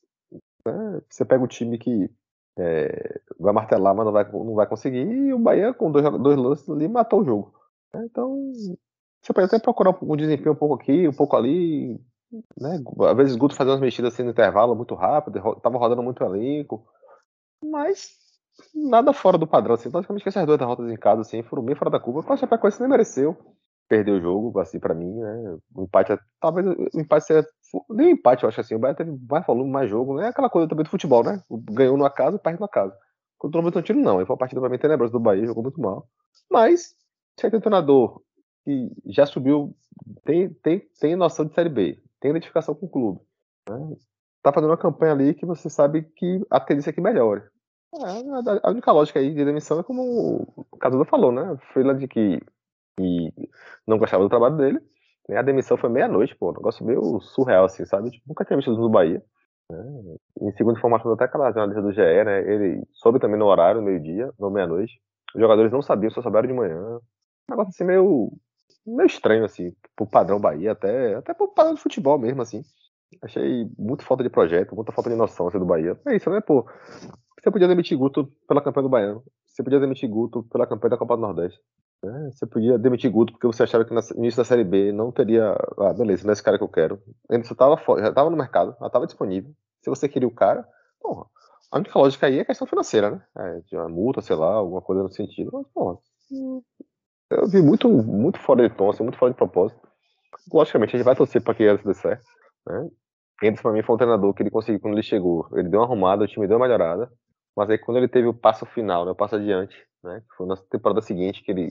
Né? Você pega o time que é, vai martelar, mas não vai, não vai conseguir. E o Bahia, com dois, dois lances ali, matou o jogo. Né? Então, você pode até procurar um desempenho um pouco aqui, um pouco ali, né? Às vezes Guto fazia umas mexidas assim no intervalo muito rápido, tava rodando muito elenco, mas nada fora do padrão, assim. Basicamente essas duas derrotas em casa, assim, foram bem fora da curva. O Chapecoense nem mereceu perder o jogo, assim, pra mim, né? O empate, talvez o empate seja. Nem o empate, eu acho assim. O Bahia teve mais volume, mais jogo, né? Aquela coisa também do futebol, né? Ganhou no acaso perde no acaso. Contra o Bragantino, não. Foi uma partida também tenebrosa do Bahia, jogou muito mal. Mas, se é treinador que já subiu, tem, tem, tem noção de Série B, tem identificação com o clube. Né? Tá fazendo uma campanha ali que você sabe que a tendência é que melhore. É, a única lógica aí de demissão é como o Casuda falou, né? Freeland que, que não gostava do trabalho dele. Né? A demissão foi meia-noite, pô. Um negócio meio surreal, assim, sabe? Tipo, nunca tinha visto no Bahia. Né? Em segundo informação, até aquela jornalista do GE, né? Ele soube também no horário, meio-dia, não meia-noite. Os jogadores não sabiam, só souberam de manhã. Um negócio assim meio meio estranho, assim, pro padrão Bahia, até, até pro padrão de futebol mesmo, assim. Achei muito falta de projeto, muita falta de noção assim, do Bahia. É isso, né, pô? Você podia demitir Guto pela campanha do Baiano. Você podia demitir Guto pela campanha da Copa do Nordeste. Né? Você podia demitir Guto porque você achava que no início da Série B não teria. Ah, beleza, não é esse cara que eu quero. Ele só tava fora, já tava no mercado, já tava disponível. Se você queria o cara, porra, a única lógica aí é questão financeira, né? É, de uma multa, sei lá, alguma coisa no sentido. Mas, porra, eu vi muito, muito fora de tom, assim, muito fora de propósito. Logicamente, a gente vai torcer para que Anderson dê certo. Né? Anderson, para mim, foi um treinador que ele conseguiu, quando ele chegou, ele deu uma arrumada, o time deu uma melhorada. Mas aí, quando ele teve o passo final, né, o passo adiante, né, foi na temporada seguinte, que ele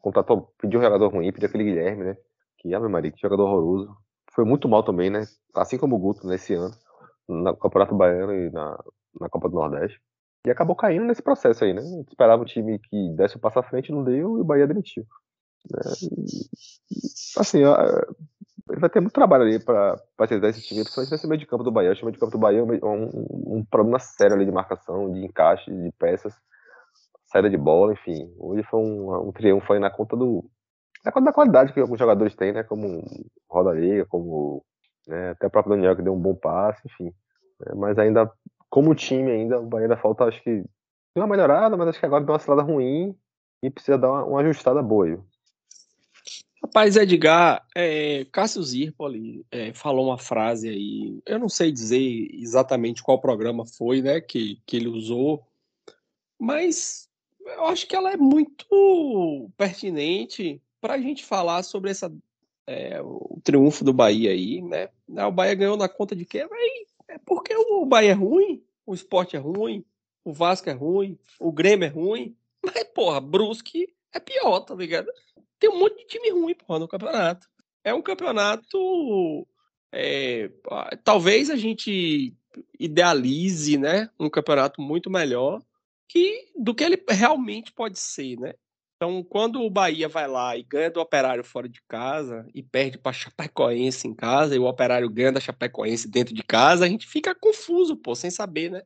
contratou, pediu um jogador ruim, pediu aquele Guilherme, né? Que, Ave Maria, que jogador horroroso. Foi muito mal também, né? Assim como o Guto nesse ano, no Campeonato Baiano e na, na Copa do Nordeste. E acabou caindo nesse processo aí, né? Esperava um time que desse o passo à frente, não deu, e o Bahia demitiu. Né? assim, ele vai ter muito trabalho ali para acertar esse time, principalmente nesse meio de campo do Bahia. O meio de campo do Bahia é um, um, problema sério ali de marcação, de encaixe, de peças, saída de bola, enfim. Hoje foi um, um triunfo aí na conta do. Na conta da qualidade que alguns jogadores têm, né? Como Roda Liga, como né, até o próprio Daniel que deu um bom passe, enfim. É, mas ainda como time ainda, o Bahia ainda falta, acho que, deu uma melhorada, mas acho que agora deu uma cilada ruim e precisa dar uma, uma ajustada boa aí. Rapaz, Edgar, é, Cássio Zirpoli é, falou uma frase aí, eu não sei dizer exatamente qual programa foi, né, que, que ele usou, mas eu acho que ela é muito pertinente para a gente falar sobre essa, é, o triunfo do Bahia aí, né? O Bahia ganhou na conta de quê? É porque o Bahia é ruim, o esporte é ruim, o Vasco é ruim, o Grêmio é ruim. Mas, porra, Brusque é pior, tá ligado? Tem um monte de time ruim, porra, no campeonato. É um campeonato. É, talvez a gente idealize, né, um campeonato muito melhor que do que ele realmente pode ser, né? Então, quando o Bahia vai lá e ganha do Operário fora de casa e perde para Chapecoense em casa e o Operário ganha da Chapecoense dentro de casa, a gente fica confuso, pô, sem saber, né?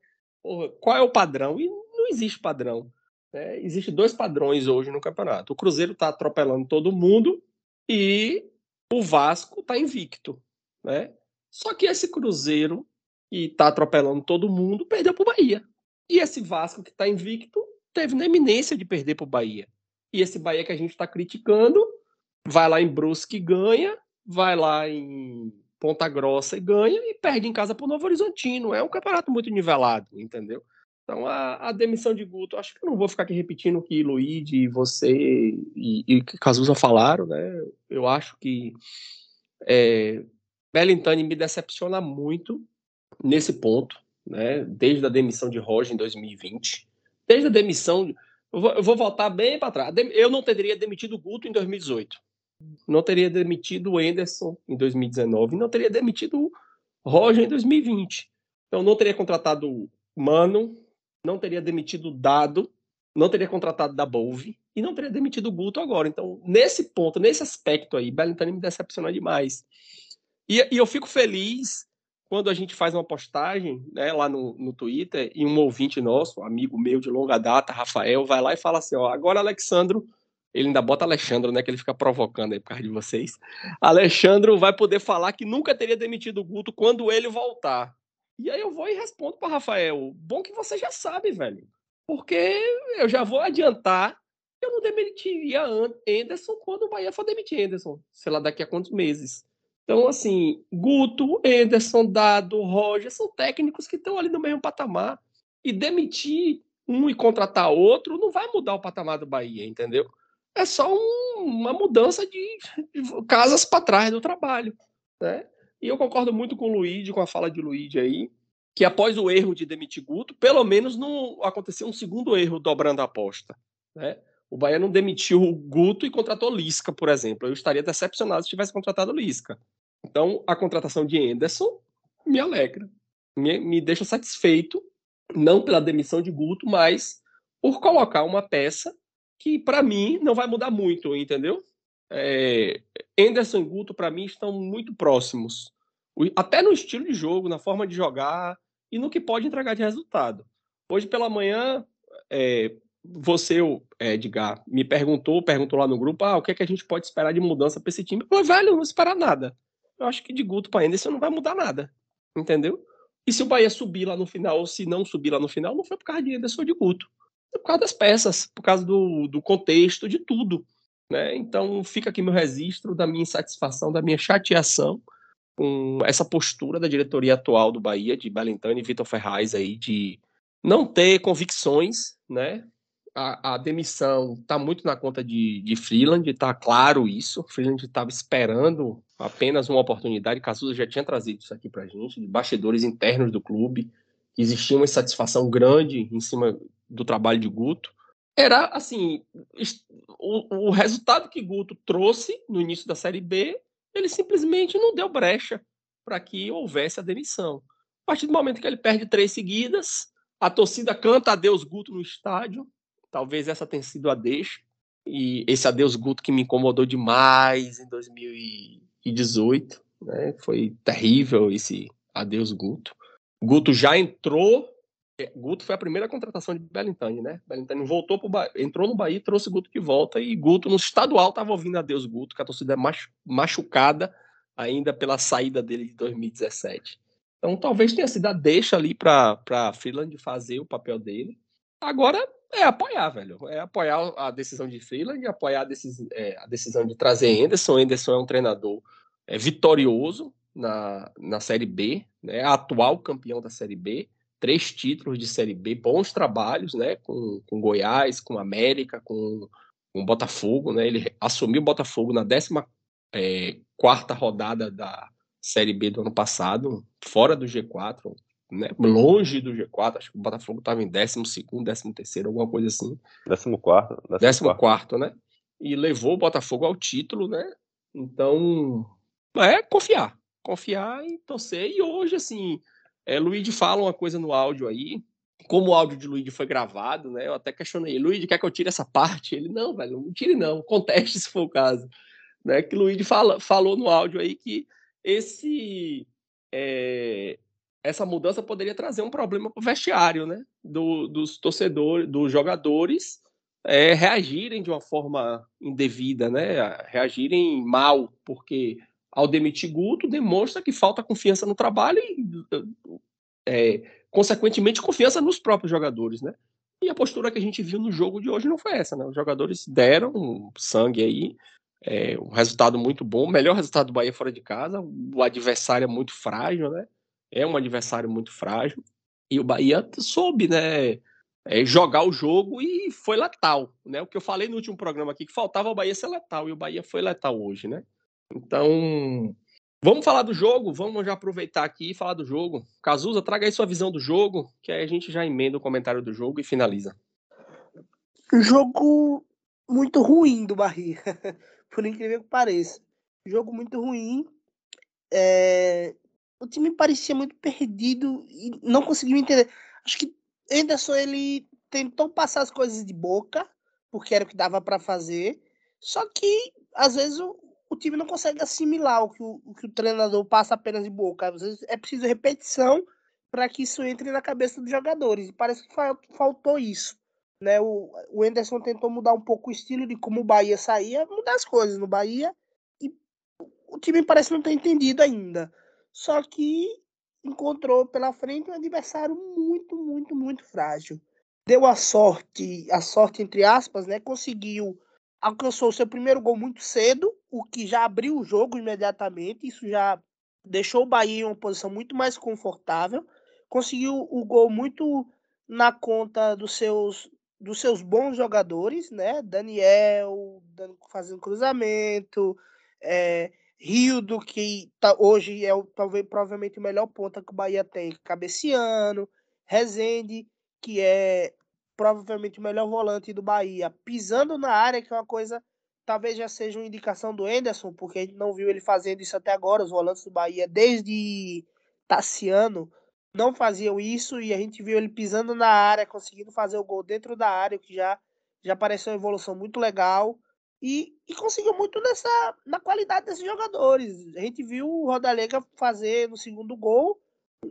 Qual é o padrão? E não existe padrão. Né? Existem dois padrões hoje no campeonato. O Cruzeiro está atropelando todo mundo e o Vasco está invicto, né? Só que esse Cruzeiro que está atropelando todo mundo perdeu para o Bahia. E esse Vasco que está invicto teve na eminência de perder para o Bahia. E esse Bahia que a gente está criticando vai lá em Brusque e ganha, vai lá em Ponta Grossa e ganha e perde em casa para o Novo Horizontino. É um campeonato muito nivelado, entendeu? Então a, a, demissão de Guto, acho que eu não vou ficar aqui repetindo o que Luigi, você e, e Cazuza falaram, né? Eu acho que é, Bellintani me decepciona muito nesse ponto. né? Desde a demissão de Roger em 2020, desde a demissão, eu vou, eu vou voltar bem para trás. Eu não teria demitido o Guto em 2018, não teria demitido o Enderson em 2019, não teria demitido Roger em 2020. Então não teria contratado Mano, não teria demitido Dado, não teria contratado da Bolve e não teria demitido o Guto agora. Então, nesse ponto, nesse aspecto aí, Bellintani me decepciona demais. E, e, eu fico feliz quando a gente faz uma postagem né, lá no, no Twitter e um ouvinte nosso, amigo meu de longa data, Rafael, vai lá e fala assim: ó, agora Alexandro, ele ainda bota Alexandre, né, que ele fica provocando aí por causa de vocês. Alexandro vai poder falar que nunca teria demitido o Guto quando ele voltar. E aí eu vou e respondo para Rafael: bom que você já sabe, velho. Porque eu já vou adiantar eu não demitiria Anderson quando o Bahia for demitir Anderson, sei lá, daqui a quantos meses. Então, assim, Guto, Anderson, Dado, Roger, são técnicos que estão ali no mesmo patamar. E demitir um e contratar outro não vai mudar o patamar do Bahia, entendeu? É só um, uma mudança de, de casas para trás do trabalho. Né? E eu concordo muito com o Luiz, com a fala de Luiz aí, que após o erro de demitir Guto, pelo menos não aconteceu um segundo erro dobrando a aposta. Né? O Bahia não demitiu o Guto e contratou Lisca, por exemplo. Eu estaria decepcionado se tivesse contratado Lisca. Então, a contratação de Anderson me alegra, me, me deixa satisfeito, não pela demissão de Guto, mas por colocar uma peça que, para mim, não vai mudar muito, entendeu? É, Anderson e Guto, para mim, estão muito próximos. Até no estilo de jogo, na forma de jogar e no que pode entregar de resultado. Hoje pela manhã, é, você, Edgar, me perguntou, perguntou lá no grupo, ah, o que, é que a gente pode esperar de mudança para esse time? Eu falei, velho, não esperar nada. Eu acho que de Guto para Anderson não vai mudar nada, entendeu? E se o Bahia subir lá no final, ou se não subir lá no final, não foi por causa de Anderson ou de Guto. Foi por causa das peças, por causa do, do contexto, de tudo. Né? Então fica aqui meu registro da minha insatisfação, da minha chateação com essa postura da diretoria atual do Bahia, de Balentano e Vitor Ferraz aí, de não ter convicções, né? a, a demissão está muito na conta de, de Freeland, está claro isso. Freeland estava esperando apenas uma oportunidade. Casusa já tinha trazido isso aqui para a gente, de bastidores internos do clube. Existia uma insatisfação grande em cima do trabalho de Guto. Era assim: o, o resultado que Guto trouxe no início da Série B, ele simplesmente não deu brecha para que houvesse a demissão. A partir do momento que ele perde três seguidas, a torcida canta adeus Guto no estádio, Talvez essa tenha sido a deixa. E esse adeus Guto que me incomodou demais em 2018. Né? Foi terrível esse adeus Guto. Guto já entrou. É, Guto foi a primeira contratação de Belintani, né? Belintani voltou pro entrou no Bahia, trouxe Guto de volta e Guto no estadual estava ouvindo adeus Guto, que a torcida é machucada ainda pela saída dele de 2017. Então talvez tenha sido a deixa ali para Freeland fazer o papel dele. Agora é apoiar, velho. É apoiar a decisão de Freeland, apoiar a, decis é, a decisão de trazer Anderson. Anderson é um treinador é, vitorioso na, na Série B, né? atual campeão da Série B, três títulos de Série B, bons trabalhos, né? Com, com Goiás, com América, com, com Botafogo, né? Ele assumiu o Botafogo na 14 é, quarta rodada da Série B do ano passado, fora do G4, né, longe do G4, acho que o Botafogo estava em 12 13 terceiro, alguma coisa assim. 14 14 quarto, né? E levou o Botafogo ao título, né? Então, é confiar. Confiar e torcer. E hoje, assim, é, Luigi fala uma coisa no áudio aí, como o áudio de Luigi foi gravado, né? Eu até questionei, Luigi, quer que eu tire essa parte? Ele, não, velho, não tire não, conteste se for o caso. Né? Que Luigi fala, falou no áudio aí que esse é, essa mudança poderia trazer um problema para o vestiário, né? Do, dos torcedores, dos jogadores é, reagirem de uma forma indevida, né? Reagirem mal, porque ao demitir Guto demonstra que falta confiança no trabalho e, é, consequentemente, confiança nos próprios jogadores, né? E a postura que a gente viu no jogo de hoje não foi essa, né? Os jogadores deram sangue aí, é, um resultado muito bom, melhor resultado do Bahia fora de casa, o adversário é muito frágil, né? é um adversário muito frágil. E o Bahia soube, né? É, jogar o jogo e foi letal, né? O que eu falei no último programa aqui, que faltava o Bahia ser letal, e o Bahia foi letal hoje, né? Então, Vamos falar do jogo? Vamos já aproveitar aqui e falar do jogo. Cazuza, traga aí sua visão do jogo, que aí a gente já emenda o comentário do jogo e finaliza. Jogo muito ruim do Bahia, por incrível que pareça. Jogo muito ruim. É... O time parecia muito perdido e não conseguiu entender. Acho que Anderson ele tentou passar as coisas de boca, porque era o que dava para fazer. Só que às vezes o, o time não consegue assimilar o que o, o, que o treinador passa apenas de boca. Às vezes é preciso repetição para que isso entre na cabeça dos jogadores. E parece que faltou isso. Né? O, o Anderson tentou mudar um pouco o estilo de como o Bahia saía, mudar as coisas no Bahia. E o time parece não ter entendido ainda. Só que encontrou pela frente um adversário muito, muito, muito frágil. Deu a sorte, a sorte entre aspas, né? Conseguiu alcançou seu primeiro gol muito cedo, o que já abriu o jogo imediatamente. Isso já deixou o Bahia em uma posição muito mais confortável. Conseguiu o gol muito na conta dos seus dos seus bons jogadores, né? Daniel fazendo cruzamento, é, Rildo, que tá, hoje é o, talvez provavelmente o melhor ponta que o Bahia tem, cabeceando, Rezende, que é provavelmente o melhor volante do Bahia, pisando na área, que é uma coisa, talvez já seja uma indicação do Enderson, porque a gente não viu ele fazendo isso até agora, os volantes do Bahia, desde Tassiano, não faziam isso, e a gente viu ele pisando na área, conseguindo fazer o gol dentro da área, que já, já pareceu uma evolução muito legal, e, e conseguiu muito nessa, na qualidade desses jogadores. A gente viu o Rodalega fazer no segundo gol,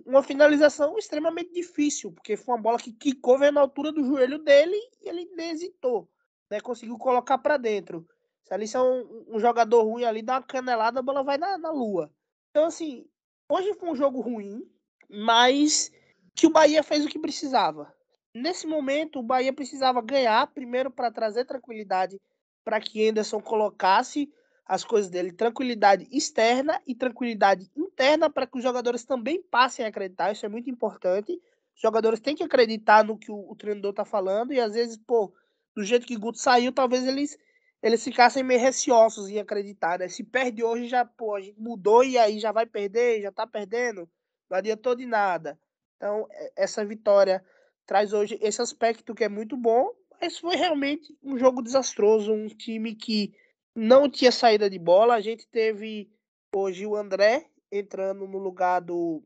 uma finalização extremamente difícil, porque foi uma bola que quicou na altura do joelho dele e ele hesitou, né? Conseguiu colocar para dentro. Se ali é um, um, jogador ruim ali, dá uma canelada, a bola vai na, na lua. Então, assim, hoje foi um jogo ruim, mas que o Bahia fez o que precisava. Nesse momento, o Bahia precisava ganhar, primeiro para trazer tranquilidade para que Anderson colocasse as coisas dele, tranquilidade externa e tranquilidade interna para que os jogadores também passem a acreditar, isso é muito importante. Os jogadores têm que acreditar no que o, o treinador está falando e às vezes, pô, do jeito que Guto saiu, talvez eles eles ficassem meio receosos em acreditar, né? Se perde hoje, já, pô, a gente mudou e aí já vai perder, já tá perdendo, não adiantou de nada. Então, essa vitória traz hoje esse aspecto que é muito bom, mas foi realmente um jogo desastroso, um time que não tinha saída de bola. A gente teve hoje o André entrando no lugar do,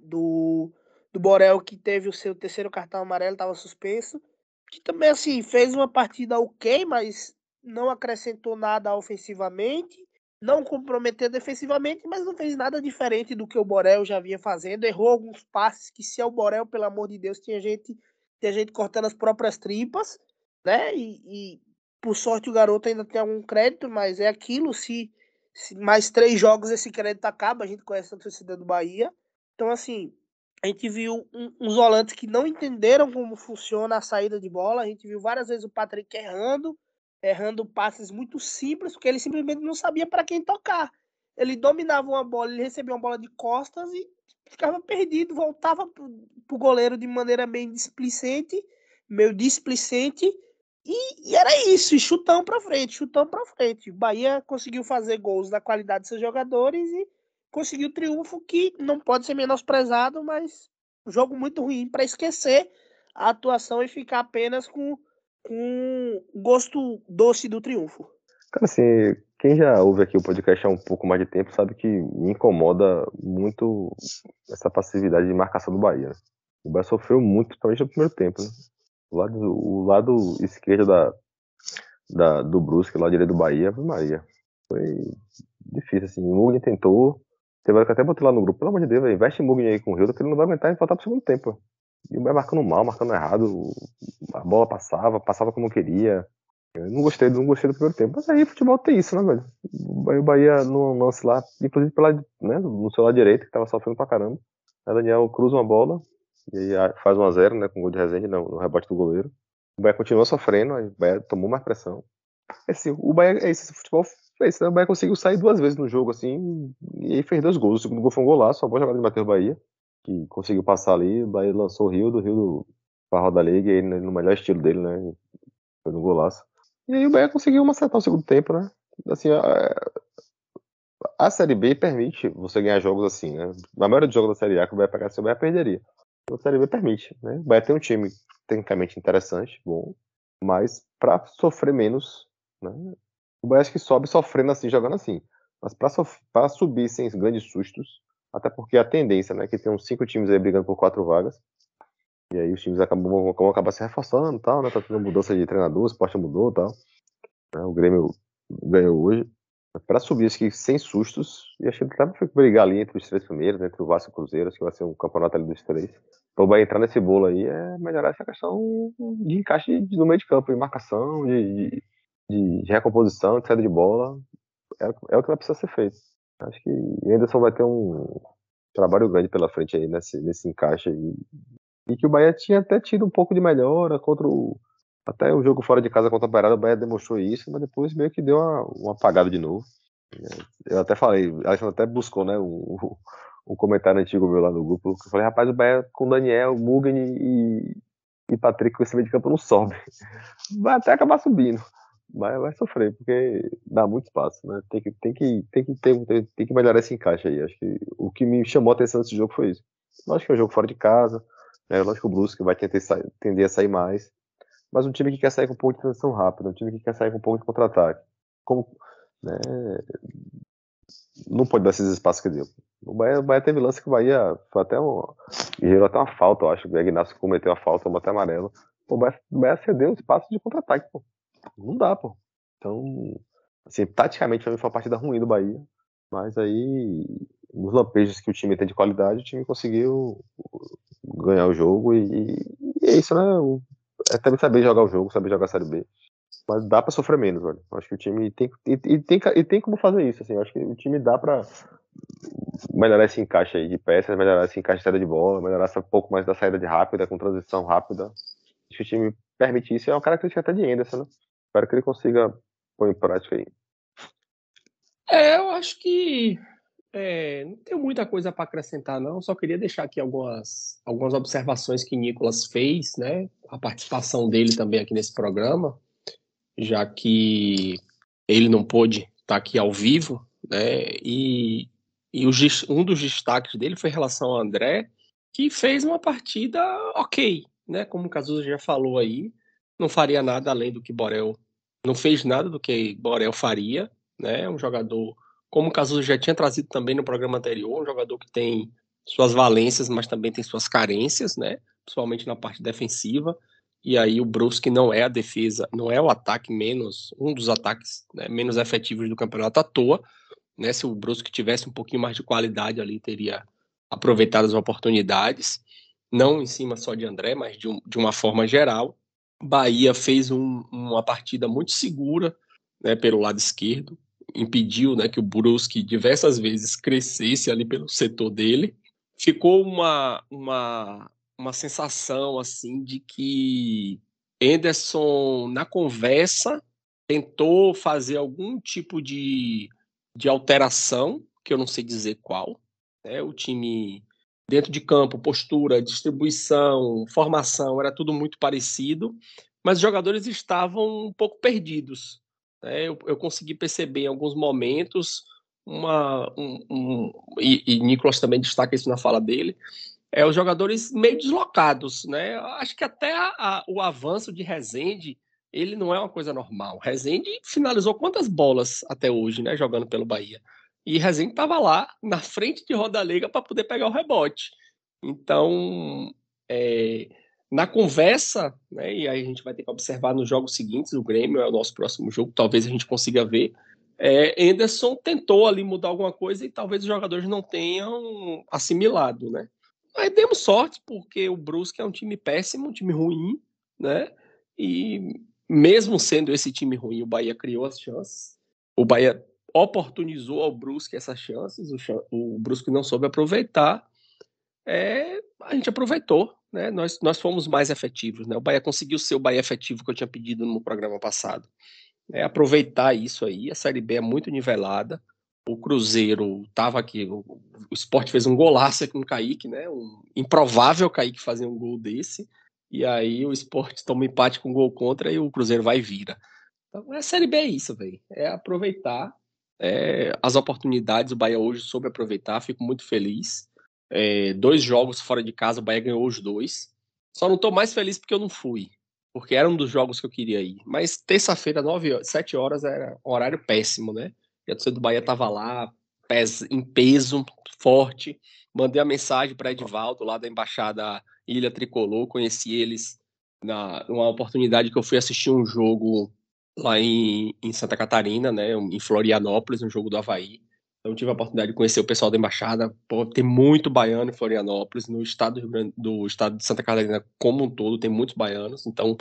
do, do Borel, que teve o seu terceiro cartão amarelo, estava suspenso. Que também, assim, fez uma partida ok, mas não acrescentou nada ofensivamente. Não comprometeu defensivamente, mas não fez nada diferente do que o Borel já vinha fazendo. Errou alguns passes que, se é o Borel, pelo amor de Deus, tinha gente, tinha gente cortando as próprias tripas, né? E, e por sorte, o garoto ainda tem algum crédito, mas é aquilo. Se, se mais três jogos esse crédito acaba, a gente conhece a torcida do Bahia. Então, assim, a gente viu um, uns volantes que não entenderam como funciona a saída de bola. A gente viu várias vezes o Patrick errando, errando passes muito simples, porque ele simplesmente não sabia para quem tocar. Ele dominava uma bola, ele recebia uma bola de costas e ficava perdido, voltava pro, pro goleiro de maneira meio displicente, meio displicente, e, e, era isso, chutão pra frente, chutão pra frente. O Bahia conseguiu fazer gols da qualidade de seus jogadores e conseguiu triunfo que não pode ser menosprezado, mas um jogo muito ruim para esquecer a atuação e ficar apenas com, com gosto doce do triunfo. Cara, assim, quem já ouve aqui o podcast há um pouco mais de tempo sabe que me incomoda muito essa passividade de marcação do Bahia. Né? O Bahia sofreu muito, principalmente no primeiro tempo. Né? O lado, o lado esquerdo da, da, do Brusque, o lado direito do Bahia, foi Maria. Foi difícil, assim. O Mugni tentou. Teve hora que até botei lá no grupo, pelo amor de Deus, véio, investe Mugni aí com o Rio, que ele não vai aguentar e voltar pro segundo tempo. E o Bahia marcando mal, marcando errado. A bola passava, passava como queria. Eu não gostei, não gostei do primeiro tempo. Mas aí futebol tem isso, né, velho? O Bahia no lance lá, inclusive pela, né, no seu lado direito, que tava sofrendo pra caramba. A Daniel cruza uma bola, e aí faz 1x0, né, com gol de Rezende no, no rebote do goleiro. O Bahia continua sofrendo, o Bahia tomou mais pressão. Assim, o Bahia, é esse futebol fez, né? o Bahia conseguiu sair duas vezes no jogo, assim, e fez dois gols. O segundo gol foi um golaço, uma boa jogada de Matheus Bahia, que conseguiu passar ali, o Bahia lançou o Rio, do Rio do, pra roda liga, e no melhor estilo dele, né, foi um golaço. E aí o Bahia conseguiu acertar o segundo tempo, né, assim, a Série B permite você ganhar jogos assim, né? Na maioria dos jogos da Série A que o Bahia pegar, o Bahia perderia. A Série B permite, né? O Bahia tem um time tecnicamente interessante, bom, mas para sofrer menos, né? O Bahia acho que sobe sofrendo assim, jogando assim. Mas para subir sem grandes sustos, até porque a tendência, né, que tem uns cinco times aí brigando por quatro vagas, e aí os times acabam, vão acabar se reforçando tal, né? Tá tendo mudança de treinador, o esporte mudou tal. Né? O Grêmio ganhou hoje. Para subir, acho que sem sustos, e achei que até foi brigar ali entre os três primeiros, entre o Vasco e o Cruzeiro, acho que vai ser um campeonato ali dos três. Então vai entrar nesse bolo aí é melhorar essa questão de encaixe no meio de campo, de marcação, de, de, de recomposição, de saída de bola. É, é, o que vai precisar ser feito. Acho que o Anderson vai ter um trabalho grande pela frente aí nesse, nesse encaixe aí. E que o Bahia tinha até tido um pouco de melhora contra o até o jogo fora de casa contra o Parada, o Bahia demonstrou isso, mas depois meio que deu uma, uma apagada de novo. Eu até falei, Alexandre até buscou, né, um, um comentário antigo meu lá no grupo, eu falei, rapaz, o Bahia com Daniel, Mugen e, e Patrick com esse meio de campo não sobe. Vai até acabar subindo. Mas vai sofrer, porque dá muito espaço, né? Tem que, tem que, tem que, tem, que melhorar esse encaixe aí. Acho que o que me chamou a atenção nesse jogo foi isso. Lógico que é um jogo fora de casa, né? Lógico que o Brusque vai tentar, tender a sair mais, mas um time que quer sair com um pouco de transição rápida, um time que quer sair com um pouco de contra-ataque. Como, né, não pode dar esses espaços que deu. O Bahia, o Bahia teve lance que o Bahia foi até um, gerou até uma falta, eu acho. O Ignacio cometeu a falta, tomou até amarelo. Pô, o Bahia, o Bahia cedeu espaço de contra-ataque, pô. Não dá, pô. Então, assim, taticamente foi uma partida ruim do Bahia. Mas aí, nos lampejos que o time tem de qualidade, o time conseguiu ganhar o jogo e, e é isso, né? O, é também saber jogar o jogo, saber jogar a Série B. Mas dá pra sofrer menos, velho. Acho que o time tem, e, e, tem, e tem como fazer isso, assim. Acho que o time dá pra melhorar esse encaixe aí de peças, melhorar esse encaixe de saída de bola, melhorar um pouco mais da saída de rápida, com transição rápida. Acho que o time permite isso. É uma característica até de Anderson, né? Espero que ele consiga pôr em prática aí. É, eu acho que é, não tenho muita coisa para acrescentar, não. Só queria deixar aqui algumas, algumas observações que Nicolas fez, né? A participação dele também aqui nesse programa, já que ele não pôde estar tá aqui ao vivo, né? E, e o, um dos destaques dele foi em relação ao André, que fez uma partida ok, né? Como o Cazuza já falou aí, não faria nada além do que Borel não fez nada do que Borel faria, né? Um jogador como o Cazuza já tinha trazido também no programa anterior, um jogador que tem suas valências, mas também tem suas carências, né? Principalmente na parte defensiva. E aí o Brusque não é a defesa, não é o ataque menos, um dos ataques né, menos efetivos do campeonato à toa. Né? Se o Brusque tivesse um pouquinho mais de qualidade ali, teria aproveitado as oportunidades, não em cima só de André, mas de, um, de uma forma geral. Bahia fez um, uma partida muito segura né, pelo lado esquerdo, impediu né, que o Brusque diversas vezes crescesse ali pelo setor dele. Ficou uma, uma, uma sensação assim de que Anderson, na conversa, tentou fazer algum tipo de, de alteração, que eu não sei dizer qual. Né? O time dentro de campo, postura, distribuição, formação, era tudo muito parecido, mas os jogadores estavam um pouco perdidos. Né? Eu, eu, consegui perceber em alguns momentos uma. Um, um, e, e Nicolas também destaca isso na fala dele. É, os jogadores meio deslocados, né? Acho que até a, a, o avanço de Rezende, ele não é uma coisa normal. Rezende finalizou quantas bolas até hoje, né? Jogando pelo Bahia. E Rezende estava lá na frente de Roda Liga para poder pegar o rebote. Então, é, na conversa, né, e aí a gente vai ter que observar nos jogos seguintes, o Grêmio é o nosso próximo jogo, talvez a gente consiga ver. É, Anderson tentou ali mudar alguma coisa e talvez os jogadores não tenham assimilado, né? Mas demos sorte, porque o Brusque é um time péssimo, um time ruim, né? E mesmo sendo esse time ruim, o Bahia criou as chances. O Bahia oportunizou ao Brusque essas chances, o, o Brusque não soube aproveitar. É, a gente aproveitou, né, nós, nós fomos mais efetivos. Né? O Bahia conseguiu ser o Bahia efetivo que eu tinha pedido no programa passado. É, aproveitar isso aí. A Série B é muito nivelada. O Cruzeiro estava aqui. O, o esporte fez um golaço com o Kaique, né? Um improvável Kaique fazer um gol desse. E aí o esporte toma empate com um gol contra e o Cruzeiro vai e vira. Então a Série B é isso, velho. É aproveitar É, as oportunidades o Bahia hoje soube aproveitar, fico muito feliz. É, dois jogos fora de casa, o Bahia ganhou os dois. Só não estou mais feliz porque eu não fui, porque era um dos jogos que eu queria ir. Mas terça-feira, 7 horas, era um horário péssimo, né? E a torcida do Bahia estava lá, em peso, forte. Mandei a mensagem para Edvaldo, lá da Embaixada Ilha Tricolor, conheci eles na uma oportunidade que eu fui assistir um jogo lá em, em Santa Catarina, né, em Florianópolis, um jogo do Havaí. Então tive a oportunidade de conhecer o pessoal da embaixada. Pô, tem muito baiano em Florianópolis, no estado do, Grande, do estado de Santa Catarina como um todo, tem muitos baianos. Então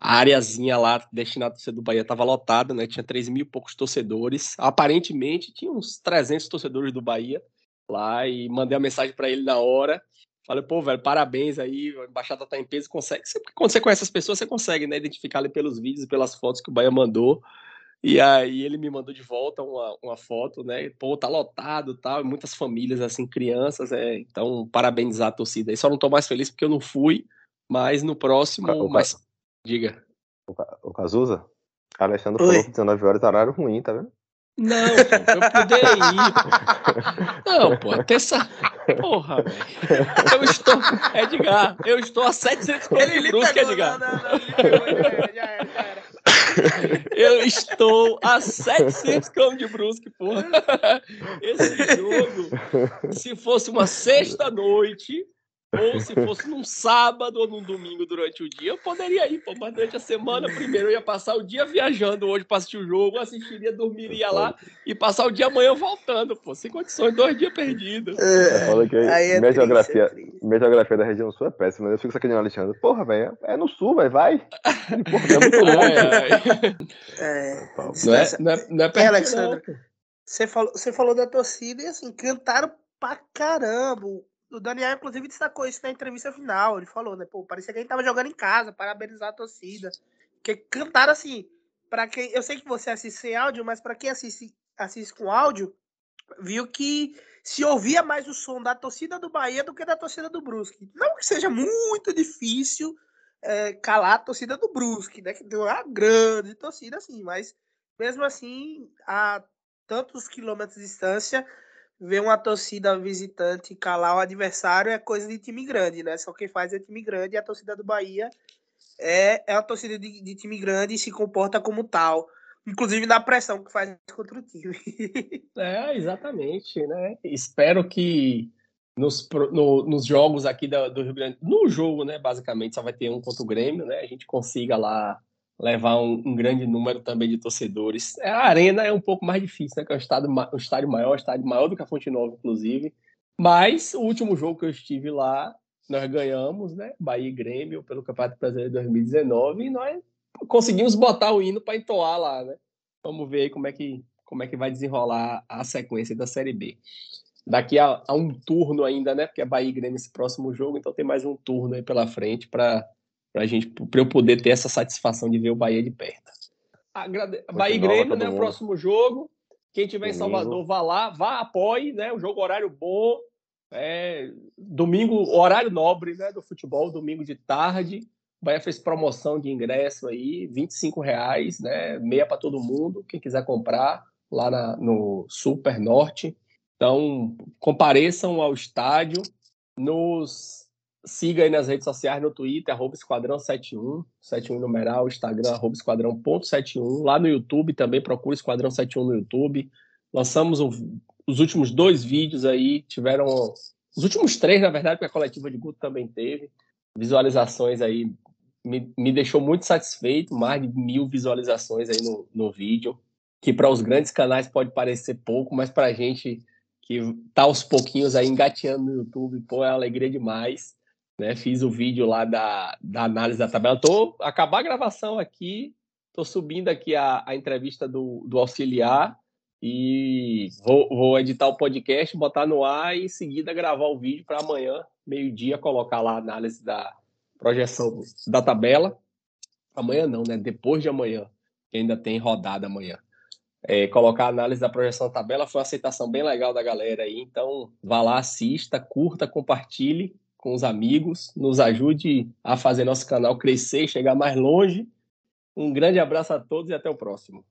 a areazinha lá destinada a ser do Bahia estava lotada, né? Tinha 3 mil e poucos torcedores. Aparentemente tinha uns 300 torcedores do Bahia lá e mandei a mensagem para ele na hora. Falei, pô, velho, parabéns aí, a embaixada tá em peso, consegue. Quando você conhece as pessoas, você consegue, né, identificar ali pelos vídeos e pelas fotos que o Bahia mandou. E aí ele me mandou de volta uma, uma foto, né? Pô, tá lotado tal, muitas famílias, assim, crianças, é. Então, parabenizar a torcida aí. Só não tô mais feliz porque eu não fui, mas no próximo. O, mas... Diga. O, o Cazuza? Alexandre Oi. falou que 19 horas é horário ruim, tá vendo? Não, pô, eu poder ir. Não, pô, terça. Porra, velho. Eu estou. Edgar, eu estou a 700 km de Brusque, Edgar. Não, não, não, já era, já era. Eu estou a 700 km de Brusque, porra. Esse jogo, se fosse uma sexta-noite, ou se fosse num sábado ou num domingo durante o dia, eu poderia ir, pô, mas durante a semana, primeiro eu ia passar o dia viajando hoje para assistir o jogo, assistiria, dormiria lá e passar o dia amanhã voltando, pô, sem condições, dois dias perdidos. É, Fala que é minha, geografia, é minha geografia da região sul é péssima, eu fico sacaneando Alexandre. Porra, velho, é no sul, velho, vai. Porra, é muito longe. É, não é, não é, não é perto, é, Alexandre, você falou, você falou da torcida e assim, cantaram pra caramba o Daniel, inclusive, destacou isso na entrevista final. Ele falou, né? Pô, parecia que a gente tava jogando em casa, parabenizar a torcida. Porque cantaram assim, para quem. Eu sei que você assiste sem áudio, mas para quem assiste, assiste com áudio, viu que se ouvia mais o som da torcida do Bahia do que da torcida do Brusque. Não que seja muito difícil é, calar a torcida do Brusque, né? Que tem uma grande torcida, assim, mas mesmo assim, a tantos quilômetros de distância, ver uma torcida visitante calar o adversário é coisa de time grande, né? Só quem faz é time grande e a torcida do Bahia é, é uma torcida de, de time grande e se comporta como tal. Inclusive na pressão que faz contra o time. é, exatamente, né? Espero que nos, no, nos jogos aqui do, do Rio Grande, no jogo, né, basicamente, só vai ter um contra o Grêmio, né? A gente consiga lá levar um, um, grande número também de torcedores. É, a arena é um pouco mais difícil, né? Que é um estádio, um estádio maior, um estádio maior do que a Fonte Nova, inclusive. Mas o último jogo que eu estive lá, nós ganhamos, né? Bahia e Grêmio pelo Campeonato Brasileiro de 2019 e nós conseguimos botar o hino para entoar lá, né? Vamos ver como é que como é que vai desenrolar a sequência da Série B. Daqui a, a um turno ainda, né? Porque é Bahia e Grêmio esse próximo jogo, então tem mais um turno aí pela frente para para gente, para eu poder ter essa satisfação de ver o Bahia de perto. Agrade... Bahia e Grêmio, né? O próximo jogo. Quem tiver domingo. em Salvador, vá lá, vá, apoie, né? O jogo horário bom. É, domingo, horário nobre, né? Do futebol, domingo de tarde. O Bahia fez promoção de ingresso aí, 25 reais, né? Meia para todo mundo. Quem quiser comprar lá na, no Super Norte. Então, compareçam ao estádio. Nos Siga aí nas redes sociais, no Twitter, arroba Esquadrão71, 71 numeral, Instagram, arroba Esquadrão.71. Lá no YouTube também, procura Esquadrão 71 no YouTube. Lançamos um, os últimos dois vídeos aí, tiveram. Os últimos três, na verdade, porque a coletiva de Guto também teve. Visualizações aí, me, me deixou muito satisfeito, mais de mil visualizações aí no, no vídeo. Que para os grandes canais pode parecer pouco, mas para a gente que tá aos pouquinhos aí engateando no YouTube, pô, é alegria demais né? Fiz o vídeo lá da, da análise da tabela. Tô acabar a gravação aqui, tô subindo aqui a, a entrevista do, do auxiliar e vou, vou editar o podcast, botar no ar e em seguida gravar o vídeo para amanhã, meio-dia, colocar lá a análise da projeção da tabela. Amanhã não, né? Depois de amanhã, que ainda tem rodada amanhã. É, colocar a análise da projeção da tabela foi uma aceitação bem legal da galera aí. Então, vá lá, assista, curta, compartilhe com os amigos, nos ajude a fazer nosso canal crescer e chegar mais longe. Um grande abraço a todos e até o próximo.